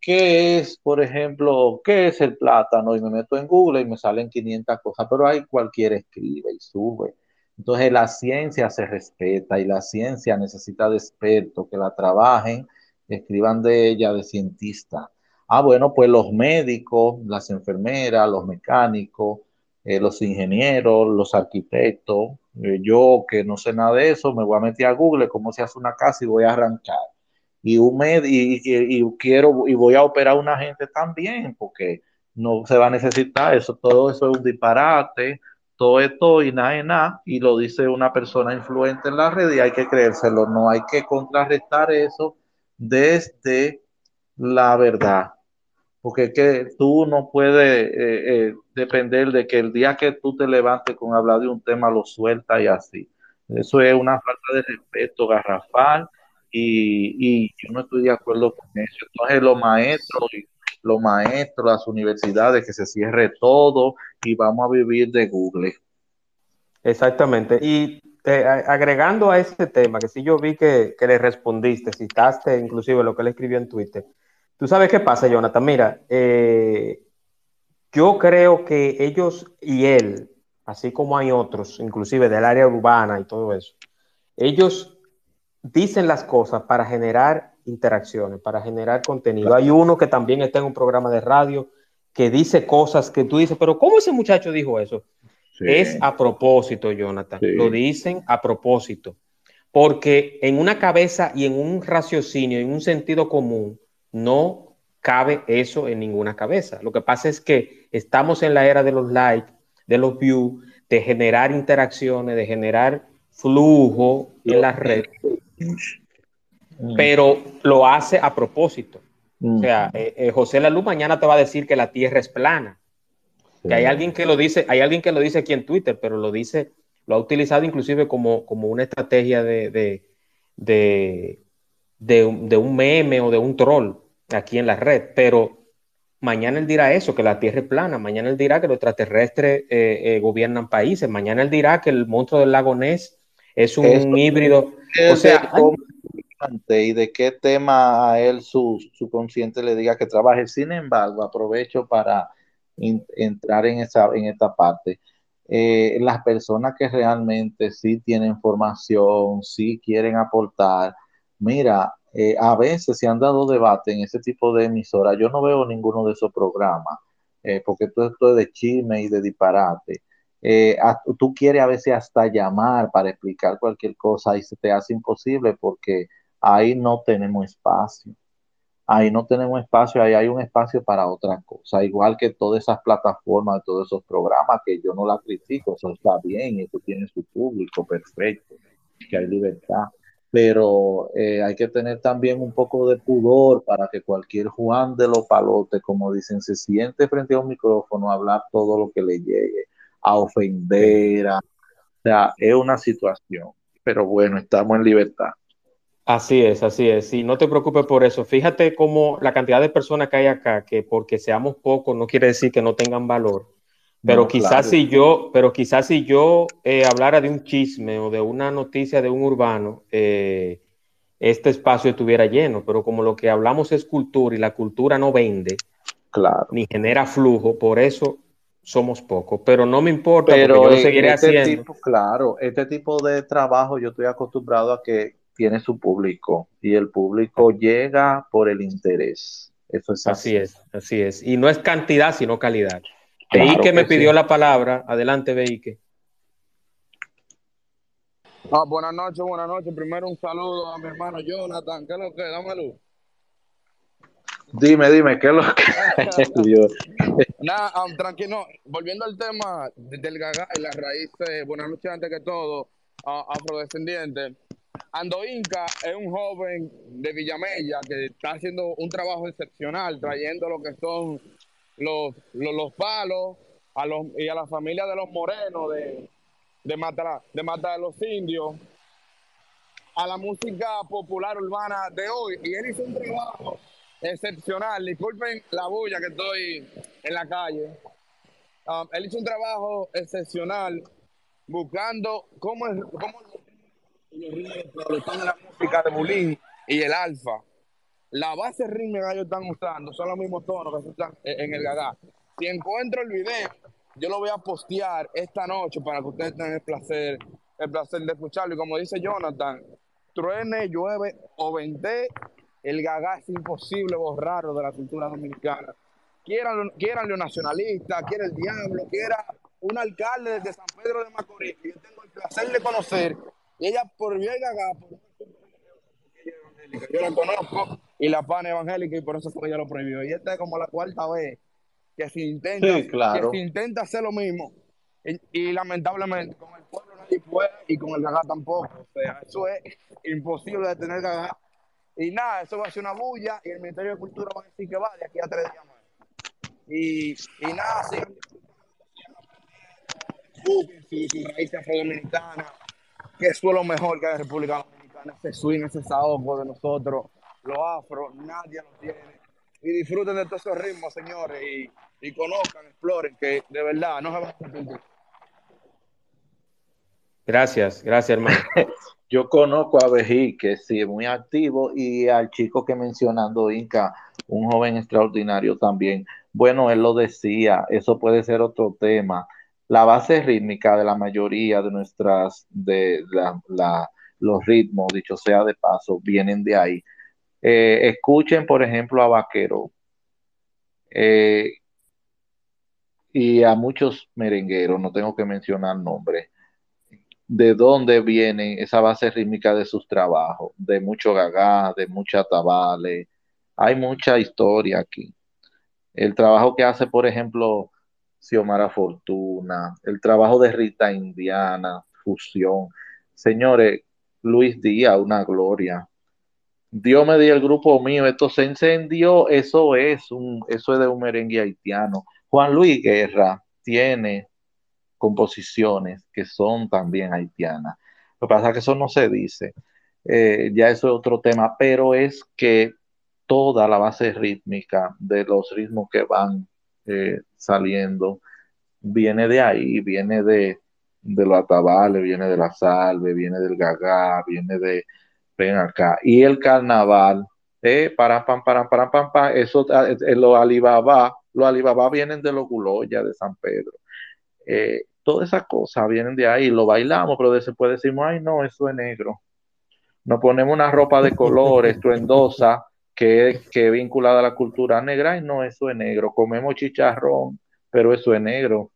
¿qué es, por ejemplo, qué es el plátano? Y me meto en Google y me salen 500 cosas, pero hay cualquiera escribe y sube. Entonces la ciencia se respeta y la ciencia necesita de expertos que la trabajen, escriban de ella, de cientistas. Ah, bueno, pues los médicos, las enfermeras, los mecánicos, eh, los ingenieros, los arquitectos. Eh, yo que no sé nada de eso, me voy a meter a Google cómo se hace una casa y voy a arrancar. Y, un y, y, quiero y voy a operar una gente también, porque no se va a necesitar eso. Todo eso es un disparate, todo esto y nada y nada, y lo dice una persona influente en la red y hay que creérselo. No hay que contrarrestar eso desde la verdad porque que tú no puedes eh, eh, depender de que el día que tú te levantes con hablar de un tema lo sueltas y así. Eso es una falta de respeto garrafal y, yo no estoy de acuerdo con eso. Entonces los maestros, los maestros, las universidades, que se cierre todo y vamos a vivir de Google. Exactamente. Y eh, agregando a ese tema, que si yo vi que, que le respondiste, citaste inclusive lo que él escribió en Twitter, Tú sabes qué pasa, Jonathan. Mira, eh, yo creo que ellos y él, así como hay otros, inclusive del área urbana y todo eso, ellos dicen las cosas para generar interacciones, para generar contenido. Hay uno que también está en un programa de radio que dice cosas que tú dices, pero ¿cómo ese muchacho dijo eso? Es a propósito, Jonathan. Lo dicen a propósito. Porque en una cabeza y en un raciocinio, en un sentido común, no cabe eso en ninguna cabeza. Lo que pasa es que estamos en la era de los likes, de los views, de generar interacciones, de generar flujo en la red, pero lo hace a propósito. O sea, eh, eh, José Lalu mañana te va a decir que la Tierra es plana. Que hay alguien que lo dice, hay alguien que lo dice aquí en Twitter, pero lo dice, lo ha utilizado inclusive como, como una estrategia de, de, de, un meme o de un troll aquí en la red. Pero mañana él dirá eso, que la Tierra es plana. Mañana él dirá que los extraterrestres eh, gobiernan países. Mañana él dirá que el monstruo del lago Ness es un híbrido. O sea, y de qué tema a él su, su consciente le diga que trabaje. Sin embargo, aprovecho para entrar en, esa, en esta parte. Eh, las personas que realmente sí tienen formación, sí quieren aportar, mira, eh, a veces se han dado debate en ese tipo de emisoras. Yo no veo ninguno de esos programas, eh, porque todo esto es de chisme y de disparate. tú quieres a veces hasta llamar para explicar cualquier cosa y se te hace imposible porque ahí no tenemos espacio. Ahí no tenemos espacio, ahí hay un espacio para otra cosa, igual que todas esas plataformas, todos esos programas que yo no la critico, eso está bien, eso tiene su público, perfecto, que hay libertad, pero eh, hay que tener también un poco de pudor para que cualquier Juan de los palotes, como dicen, se siente frente a un micrófono a hablar todo lo que le llegue, a ofender, o sea, es una situación, pero bueno, estamos en libertad. Así es, así es. Y no te preocupes por eso. Fíjate cómo la cantidad de personas que hay acá, que porque seamos pocos no quiere decir que no tengan valor. Pero quizás si yo, pero quizás si yo eh, hablara de un chisme o de una noticia de un urbano, eh, este espacio estuviera lleno. Pero como lo que hablamos es cultura y la cultura no vende, claro. ni genera flujo, por eso somos pocos. Pero no me importa, pero yo lo seguiré este haciendo. claro, este tipo de trabajo yo estoy acostumbrado a que tiene su público y el público llega por el interés. Eso es así. es, así es. Y no es cantidad, sino calidad. Claro que me pidió la palabra. Adelante, Beike. Ah, buenas noches, buenas noches. Primero un saludo a mi hermano Jonathan. ¿Qué es lo que? Dámelo. Dime, dime, ¿qué es lo que? (laughs) Nada, tranquilo. Volviendo al tema del gaga y las raíces, buenas noches antes que todo, afrodescendiente. Ando Inca es un joven de Villamella que está haciendo un trabajo excepcional, trayendo lo que son los, los, palos a los, y a la familia de los morenos de, de Mata, de Mata de los Indios, a la música popular urbana de hoy. Y él hizo un trabajo excepcional. Disculpen la bulla que estoy en la calle. Um, él hizo un trabajo excepcional buscando cómo, cómo la música de Bulín y el alfa. La base rítmica que ellos están usando son los mismos tonos que se usan en el gaga. Si encuentro el video, yo lo voy a postear esta noche para que ustedes tengan el placer, el placer de escucharlo. Y como dice Jonathan, truene, llueve o vente, el gaga es imposible borrarlo de la cultura dominicana. Quieran, quieran los nacionalistas, quiera el diablo, quiera un alcalde de San Pedro de Macorís, yo tengo el placer de conocer y ella por bien por yo la conozco y la pan evangélica y por eso fue ella lo prohibió. Y esta es como la cuarta vez que se intenta, que se intenta hacer lo mismo. Y, lamentablemente con el pueblo nadie puede y con el gaga tampoco. O sea, eso es imposible de tener gaga. Y nada, eso va a ser una bulla y el Ministerio de Cultura va a decir que va de aquí a tres días más. Y, y nada, sigan su, su raíz afrodominicana que es lo mejor que hay en República Dominicana, ese swing, ese saoco de nosotros, los afro, nadie lo tiene. Y disfruten de todos esos ritmos, señores, y, y conozcan, exploren, que de verdad no se van a arrepentir. Gracias, gracias, hermano. (laughs) Yo conozco a Bejí, que sí, es muy activo, y al chico que mencionando Inca, un joven extraordinario también. Bueno, él lo decía, eso puede ser otro tema la base rítmica de la mayoría de nuestras, de los ritmos, dicho sea de paso, vienen de ahí. Eh, escuchen, por ejemplo, a Vaquero. Eh, y a muchos merengueros, no tengo que mencionar nombres, de dónde viene esa base rítmica de sus trabajos, de mucho gagá, de mucha tabale, hay mucha historia aquí. El trabajo que hace, por ejemplo, Xiomara Fortuna, el trabajo de Rita Indiana, Fusión. Señores, Luis Díaz, una gloria. Dios me dio el grupo mío, esto se encendió, eso es un, eso es de un merengue haitiano. Juan Luis Guerra tiene composiciones que son también haitianas. Lo que pasa es que eso no se dice, eh, ya eso es otro tema, pero es que toda la base rítmica de los ritmos que van eh, saliendo viene de ahí, viene de, de los atabales, viene de la salve, viene del gagá, viene de, ven acá, y el carnaval, eh, para pam, para pam, pam, pam, eso, eh, los Alibaba, los Alibaba vienen de los Guloya, de San Pedro. Eh, todas esas cosas vienen de ahí, lo bailamos, pero después decimos, ay, no, eso es negro. Nos ponemos una ropa de colores, (laughs) estruendosa, que, que es vinculada a la cultura negra, y no, eso es negro. Comemos chicharrón, pero eso es negro.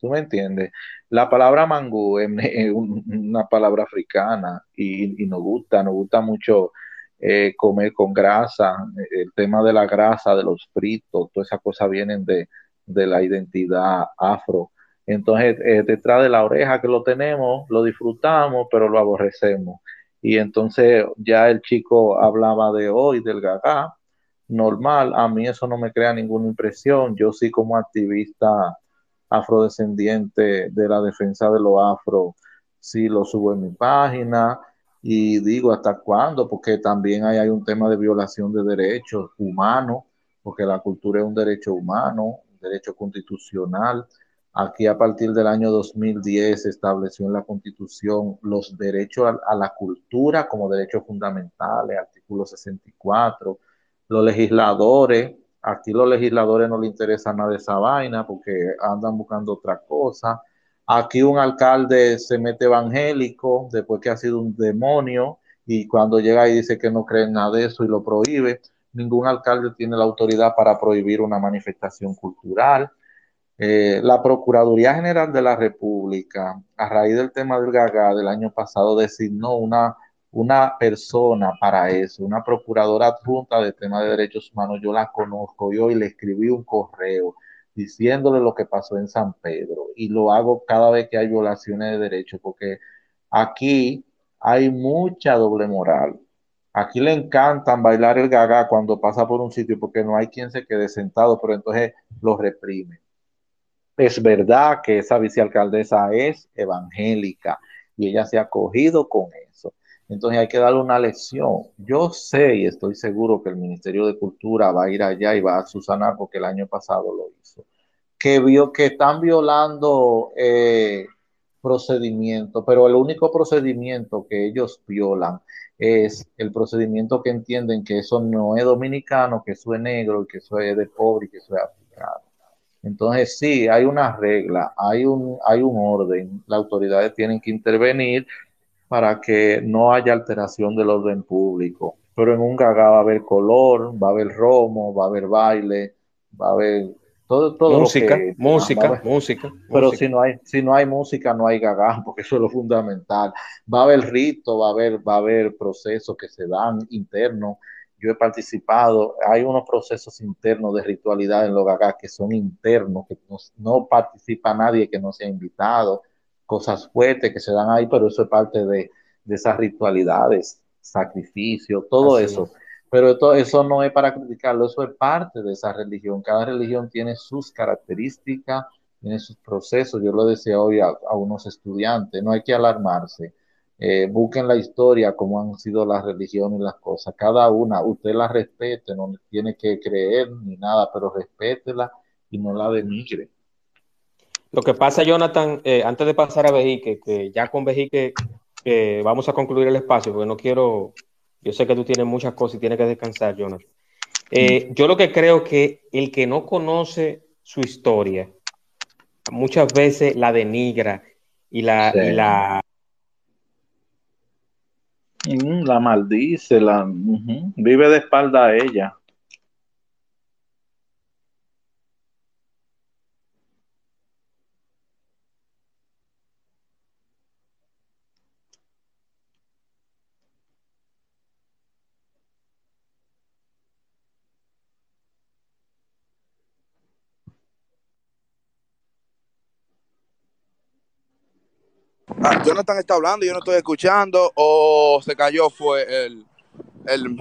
¿Tú me entiendes? La palabra mangú es, una palabra africana y, nos gusta, nos gusta mucho eh, comer con grasa. El tema de la grasa, de los fritos, todas esas cosas vienen de, de la identidad afro. Entonces, eh, detrás de la oreja que lo tenemos, lo disfrutamos, pero lo aborrecemos. Y entonces ya el chico hablaba de hoy, del gaga, normal, a mí eso no me crea ninguna impresión. Yo sí como activista afrodescendiente de la defensa de lo afro, sí lo subo en mi página y digo hasta cuándo, porque también hay, hay un tema de violación de derechos humanos, porque la cultura es un derecho humano, derecho constitucional Aquí a partir del año 2010 se estableció en la Constitución los derechos a, la cultura como derechos fundamentales, artículo 64. Los legisladores, aquí los legisladores no les interesa nada esa vaina porque andan buscando otra cosa. Aquí un alcalde se mete evangélico después que ha sido un demonio y cuando llega y dice que no cree en nada de eso y lo prohíbe, ningún alcalde tiene la autoridad para prohibir una manifestación cultural. Eh, la Procuraduría General de la República, a raíz del tema del Gaga del año pasado, designó una, una persona para eso, una procuradora adjunta de tema de derechos humanos. Yo la conozco, yo y le escribí un correo diciéndole lo que pasó en San Pedro y lo hago cada vez que hay violaciones de derechos, porque aquí hay mucha doble moral. Aquí le encantan bailar el gaga cuando pasa por un sitio porque no hay quien se quede sentado, pero entonces lo reprime es verdad que esa vicealcaldesa es evangélica y ella se ha acogido con eso. Entonces hay que darle una lección. Yo sé y estoy seguro que el Ministerio de Cultura va a ir allá y va a susanar porque el año pasado lo hizo. Que vio que están violando eh, procedimientos, pero el único procedimiento que ellos violan es el procedimiento que entienden que eso no es dominicano, que eso es negro, que eso es de pobre y que eso es africano. Entonces, sí, hay una regla, hay un, hay un orden. Las autoridades tienen que intervenir para que no haya alteración del orden público. Pero en un gaga va a haber color, va a haber romo, va a haber baile, va a haber todo, todo música, música, música. Pero si no hay, si no hay música, no hay gaga, (laughs) porque eso es lo fundamental. Va a haber rito, va a haber, va a haber procesos que se dan internos yo he participado, hay unos procesos internos de ritualidad en los gagás que son internos, que no, participa nadie que no sea invitado, cosas fuertes que se dan ahí, pero eso es parte de, esas ritualidades, sacrificio, todo eso. Pero todo eso no es para criticarlo, eso es parte de esa religión. Cada religión tiene sus características, tiene sus procesos. Yo lo decía hoy a unos estudiantes, no hay que alarmarse eh, busquen la historia, cómo han sido las religiones y las cosas. Cada una, usted la respete, no tiene que creer ni nada, pero respétela y no la denigre. Lo que pasa, Jonathan, eh, antes de pasar a Vejique, que ya con Vejique vamos a concluir el espacio, porque no quiero, yo sé que tú tienes muchas cosas y tienes que descansar, Jonathan. Eh, yo lo que creo que el que no conoce su historia, muchas veces la denigra y la, y la la maldice, la vive de espalda a ella. Ah, Jonathan está hablando y yo no estoy escuchando o se cayó fue el... el...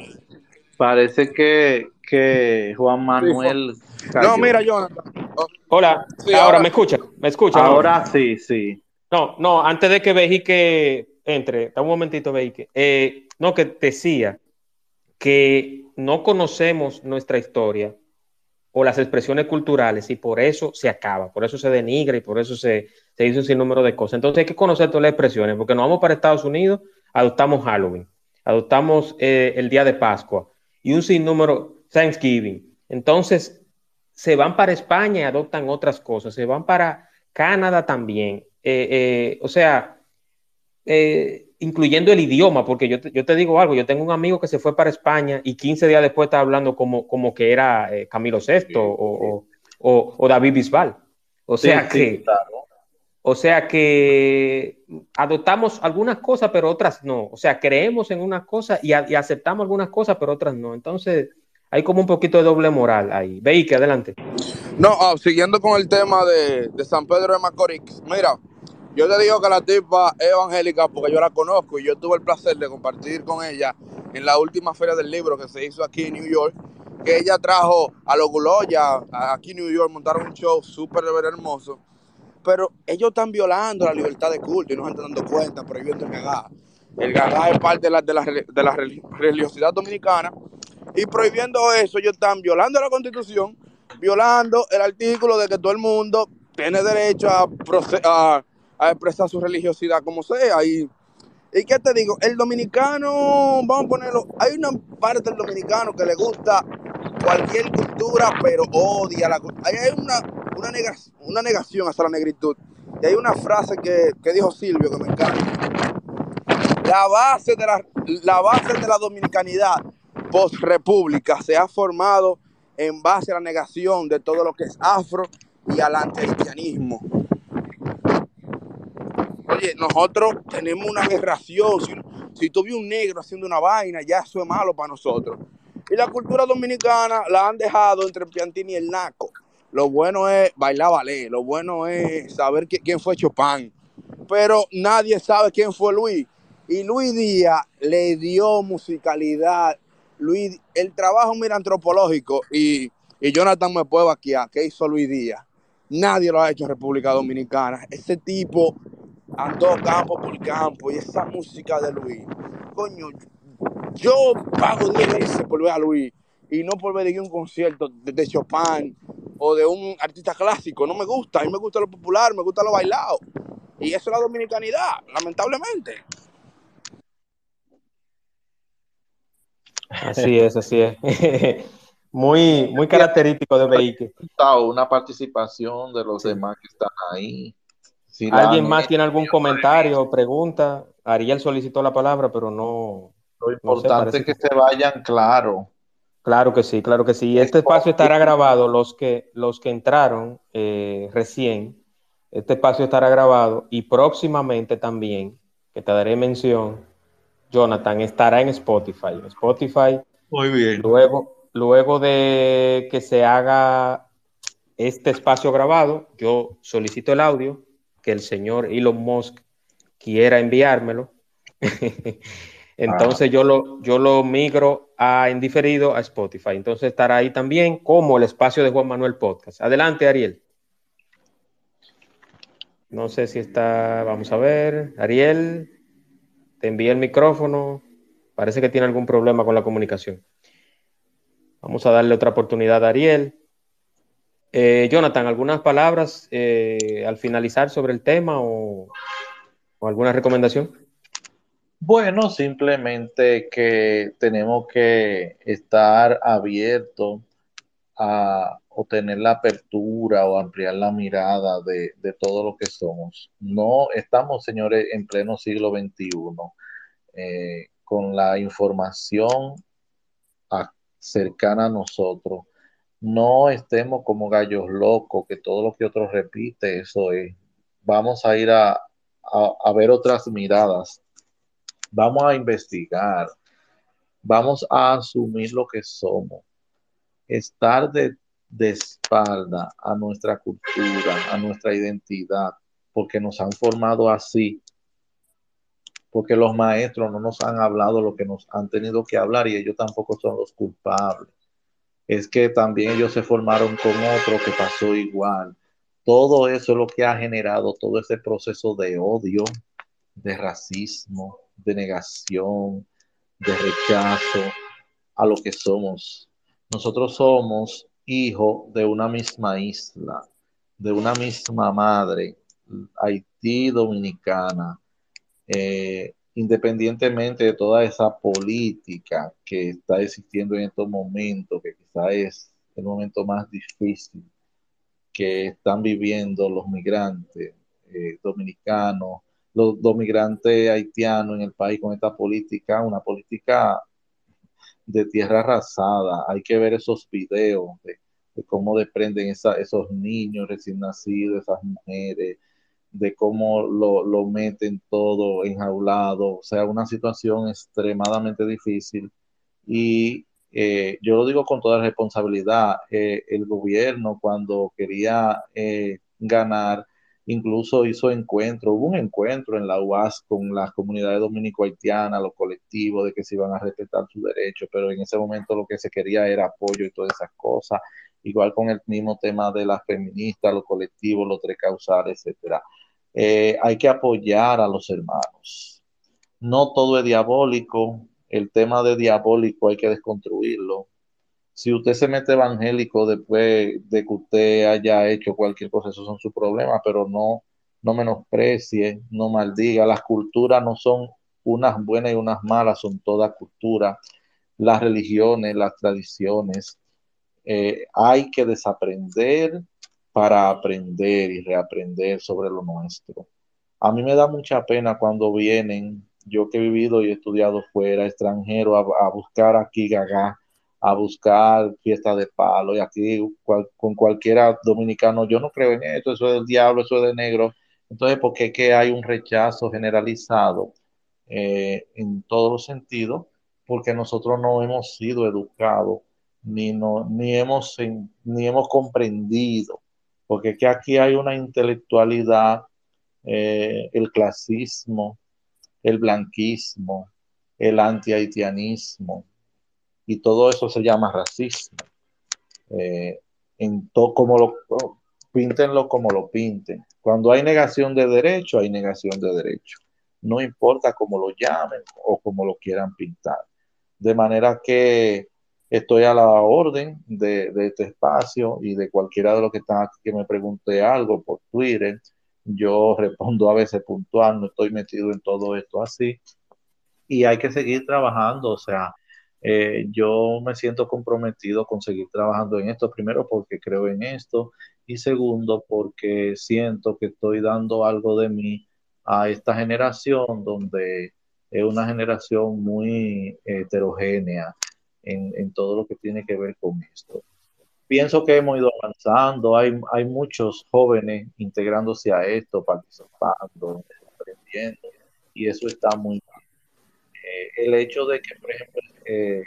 Parece que, que Juan Manuel... cayó. No, mira, Jonathan. Oh, Hola, Sí, ahora, ahora- me escucha, me escucha. ¿no? Ahora sí, sí. No, no, antes de que Vejique entre, da un momentito, Vejique. Eh, no, que decía que no conocemos nuestra historia o las expresiones culturales y por eso se acaba, por eso se denigra y por eso se, se dice un sinnúmero de cosas. Entonces hay que conocer todas las expresiones, porque nos vamos para Estados Unidos, adoptamos Halloween, adoptamos eh, el día de Pascua y un sinnúmero Thanksgiving. Entonces se van para España y adoptan otras cosas, se van para Canadá también. Eh, eh, o sea, incluyendo el idioma, porque yo te, yo te digo algo, yo tengo un amigo que se fue para España y 15 días después estaba hablando como, como que era Camilo VI o, o- o- o David Bisbal. O sea Sí, que, claro. O sea que adoptamos algunas cosas, pero otras no. O sea, creemos en unas cosas y, aceptamos algunas cosas, pero otras no. Entonces, hay como un poquito de doble moral ahí. Veí que adelante. No, ah, siguiendo con el tema de, de San Pedro de Macorís. Mira, yo te digo que la tipa es evangélica porque yo la conozco y yo tuve el placer de compartir con ella en la última feria del libro que se hizo aquí en New York. Que ella trajo a los Guloya aquí en New York, montaron un show súper hermoso. Pero ellos están violando la libertad de culto y no se están dando cuenta, prohibiendo el gagá. El gagá es parte de la, de la, religiosidad dominicana y prohibiendo eso, ellos están violando la constitución, violando el artículo de que todo el mundo tiene derecho a, a expresar su religiosidad como sea. Y, ¿Y qué te digo? El dominicano, vamos a ponerlo, hay una parte del dominicano que le gusta cualquier cultura, pero odia la cultura. Hay una, una, nega- una negación hacia la negritud. Y hay una frase que, que dijo Silvio que me encanta. La base de la, la base de la dominicanidad post-república se ha formado en base a la negación de todo lo que es afro y al antihaitianismo. Oye, nosotros tenemos una aberración. Si, si tú ves un negro haciendo una vaina, ya eso es malo para nosotros. Y la cultura dominicana la han dejado entre el piantín y el naco. Lo bueno es bailar ballet, lo bueno es saber qui- quién fue Chopin. Pero nadie sabe quién fue Luis. Y Luis Díaz le dio musicalidad. Luis, el trabajo mira antropológico y, y Jonathan me puede vaquear. ¿Qué hizo Luis Díaz? Nadie lo ha hecho en República Dominicana. Ese tipo andó campo por campo y esa música de Luis. Coño, yo pago 10 veces por ver a Luis y no por ver un concierto de, de Chopin o de un artista clásico. No me gusta. A mí me gusta lo popular, me gusta lo bailado. Y eso es la dominicanidad, lamentablemente. Así es, así es. (laughs) muy, muy característico de. Gustavo, Una participación de los Sí. demás que están ahí. Si ¿Alguien más tiene algún comentario o pregunta? Ariel solicitó la palabra, pero no. Lo No sé, importante es que que- se vayan claro. Claro que sí, claro que sí. Este espacio estará grabado. Los que, los que entraron eh, recién, este espacio estará grabado y próximamente también, que te daré mención, Jonathan, estará en Spotify. En Spotify Muy bien. Luego, luego de que se haga este espacio grabado, yo solicito el audio, que el señor Elon Musk quiera enviármelo. (laughs) Entonces yo lo, yo lo migro a en diferido a Spotify. Entonces estará ahí también como el espacio de Juan Manuel Podcast. Adelante, Ariel. No sé si está, vamos a ver. Ariel, te envía el micrófono. Parece que tiene algún problema con la comunicación. Vamos a darle otra oportunidad a Ariel. Eh, Jonathan, ¿algunas palabras eh, al finalizar sobre el tema o, o alguna recomendación? Bueno, simplemente que tenemos que estar abiertos a o tener la apertura o ampliar la mirada de, de todo lo que somos. No estamos, señores, en pleno siglo XXI, eh, con la información cercana a nosotros. No estemos como gallos locos, que todo lo que otro repite, eso es. Vamos a ir a- a ver otras miradas. Vamos a investigar. Vamos a asumir lo que somos. Estar de, de espalda a nuestra cultura, a nuestra identidad, porque nos han formado así porque los maestros no nos han hablado lo que nos han tenido que hablar y ellos tampoco son los culpables. Es que también ellos se formaron con otro que pasó igual. Todo eso es lo que ha generado todo ese proceso de odio, de racismo, de negación, de rechazo a lo que somos. Nosotros somos hijos de una misma isla, de una misma madre, Haití dominicana, eh, independientemente de toda esa política que está existiendo en estos momentos, que quizá es el momento más difícil que están viviendo los migrantes eh, dominicanos, los, migrantes haitianos en el país con esta política, una política de tierra arrasada. Hay que ver esos videos de, cómo desprenden esos niños recién nacidos, esas mujeres, de cómo lo, meten todo enjaulado, o sea, una situación extremadamente difícil. Y eh, yo lo digo con toda responsabilidad, eh, el gobierno cuando quería eh, ganar, incluso hizo encuentro, hubo un encuentro en la UAS con las comunidades dominico-haitianas, los colectivos, de que se iban a respetar sus derechos, pero en ese momento lo que se quería era apoyo y todas esas cosas, igual con el mismo tema de las feministas, los colectivos, los tres causales, etcétera. Eh, hay que apoyar a los hermanos. No todo es diabólico, el tema de diabólico hay que desconstruirlo. Si usted se mete evangélico después de que usted haya hecho cualquier cosa, esos son sus problemas, pero no, no menosprecie, no maldiga. Las culturas no son unas buenas y unas malas, son todas culturas. Las religiones, las tradiciones, eh, hay que desaprender para aprender y reaprender sobre lo nuestro. A mí me da mucha pena cuando vienen, yo que he vivido y he estudiado fuera, extranjero, a, buscar aquí gaga, a buscar fiesta de palo, y aquí con cualquiera dominicano, yo no creo en esto, eso es del diablo, eso es de negro. Entonces, ¿por qué que hay un rechazo generalizado eh, en todos los sentidos? Porque nosotros no hemos sido educados, ni, no, ni, hemos, ni hemos comprendido porque que aquí hay una intelectualidad, eh, el clasismo, el blanquismo, el anti-haitianismo, y todo eso se llama racismo. Eh, en como lo píntenlo como lo pinten. Cuando hay negación de derecho, hay negación de derecho. No importa cómo lo llamen o cómo lo quieran pintar. De manera que Estoy a la orden de, este espacio y de cualquiera de los que están aquí que me pregunte algo por Twitter. Yo (laughs) respondo a veces puntual, no estoy metido en todo esto así. Y hay que seguir trabajando, o sea, eh, yo me siento comprometido con seguir trabajando en esto, primero porque creo en esto y segundo porque siento que estoy dando algo de mí a esta generación donde es una generación muy heterogénea en, todo lo que tiene que ver con esto. Pienso que hemos ido avanzando, hay, hay muchos jóvenes integrándose a esto, participando, aprendiendo, y eso está muy bien. Eh, el hecho de que, por ejemplo, eh,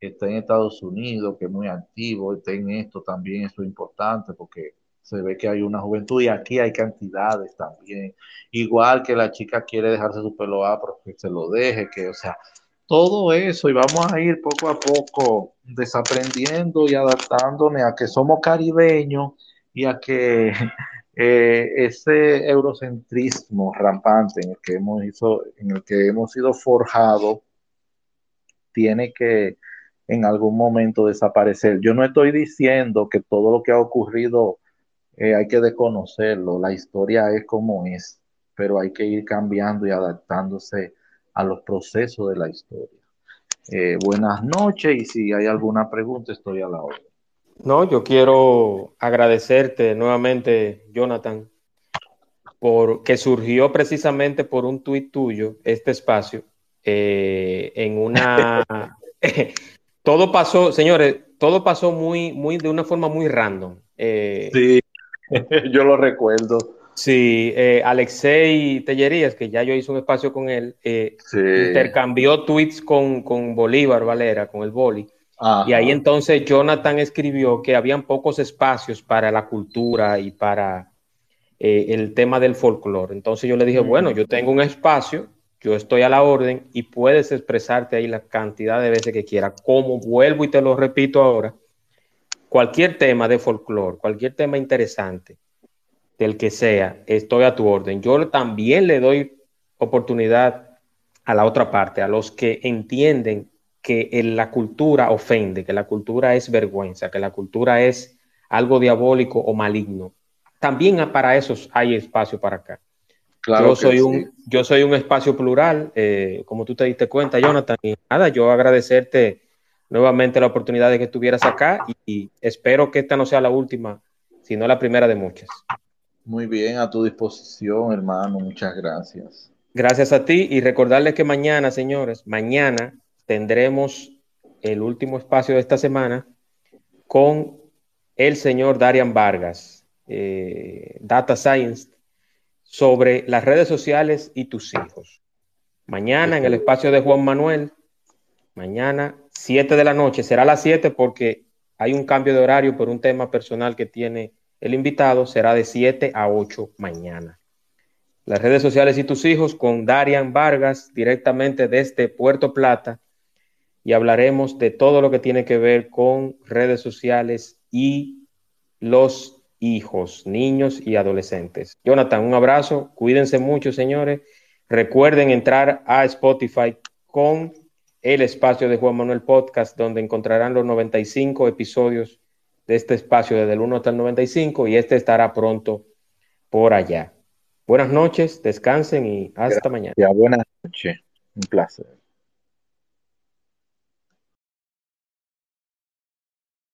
está en Estados Unidos, que es muy activo, está en esto también, eso es importante porque se ve que hay una juventud y aquí hay cantidades también. Igual que la chica quiere dejarse su pelo pero que se lo deje, que, o sea, todo eso y vamos a ir poco a poco desaprendiendo y adaptándonos a que somos caribeños y a que (laughs) eh, ese eurocentrismo rampante en el que hemos en el que hemos sido forjados tiene que en algún momento desaparecer. Yo no estoy diciendo que todo lo que ha ocurrido eh, hay que desconocerlo, la historia es como es, pero hay que ir cambiando y adaptándose a los procesos de la historia. Eh, buenas noches y si hay alguna pregunta estoy a la hora. No, yo quiero agradecerte nuevamente, Jonathan, por que surgió precisamente por un tuit tuyo este espacio eh, en una (laughs) todo pasó, señores, todo pasó muy, muy de una forma muy random. Eh, sí, (laughs) yo lo recuerdo. Sí, eh, Alexei Tellerías, que ya yo hice un espacio con él, eh, intercambió tweets con, Bolívar Valera, con el Boli. Y ahí entonces Jonathan escribió que habían pocos espacios para la cultura y para el tema del folclore. Entonces yo le dije, bueno, yo tengo un espacio, yo estoy a la orden y puedes expresarte ahí la cantidad de veces que quieras. Como vuelvo y te lo repito ahora, cualquier tema de folclore, cualquier tema interesante, del que sea, estoy a tu orden. Yo también le doy oportunidad a la otra parte, a los que entienden que la cultura ofende, que la cultura es vergüenza, que la cultura es algo diabólico o maligno. También para esos hay espacio para acá. Claro yo, soy un, yo soy un espacio plural, eh, como tú te diste cuenta, Jonathan. Y nada, yo agradecerte nuevamente la oportunidad de que estuvieras acá y espero que esta no sea la última, sino la primera de muchas. Muy bien, a tu disposición, hermano. Muchas gracias. Gracias a ti y recordarles que mañana, señores, mañana tendremos el último espacio de esta semana con el señor Darian Vargas, eh, Data Science, sobre las redes sociales y tus hijos. Mañana en el espacio de Juan Manuel, mañana 7 de la noche, será las 7 porque hay un cambio de horario por un tema personal que tiene el invitado será de 7 a 8 mañana. Las redes sociales y tus hijos con Darian Vargas directamente desde Puerto Plata y hablaremos de todo lo que tiene que ver con redes sociales y los hijos, niños y adolescentes. Jonathan, un abrazo, cuídense mucho, señores. Recuerden entrar a Spotify con el espacio de Juan Manuel Podcast, donde encontrarán los 95 episodios de este espacio desde el 1 hasta el 95 y este estará pronto por allá. Buenas noches, descansen y hasta mañana. buenas noches, un placer.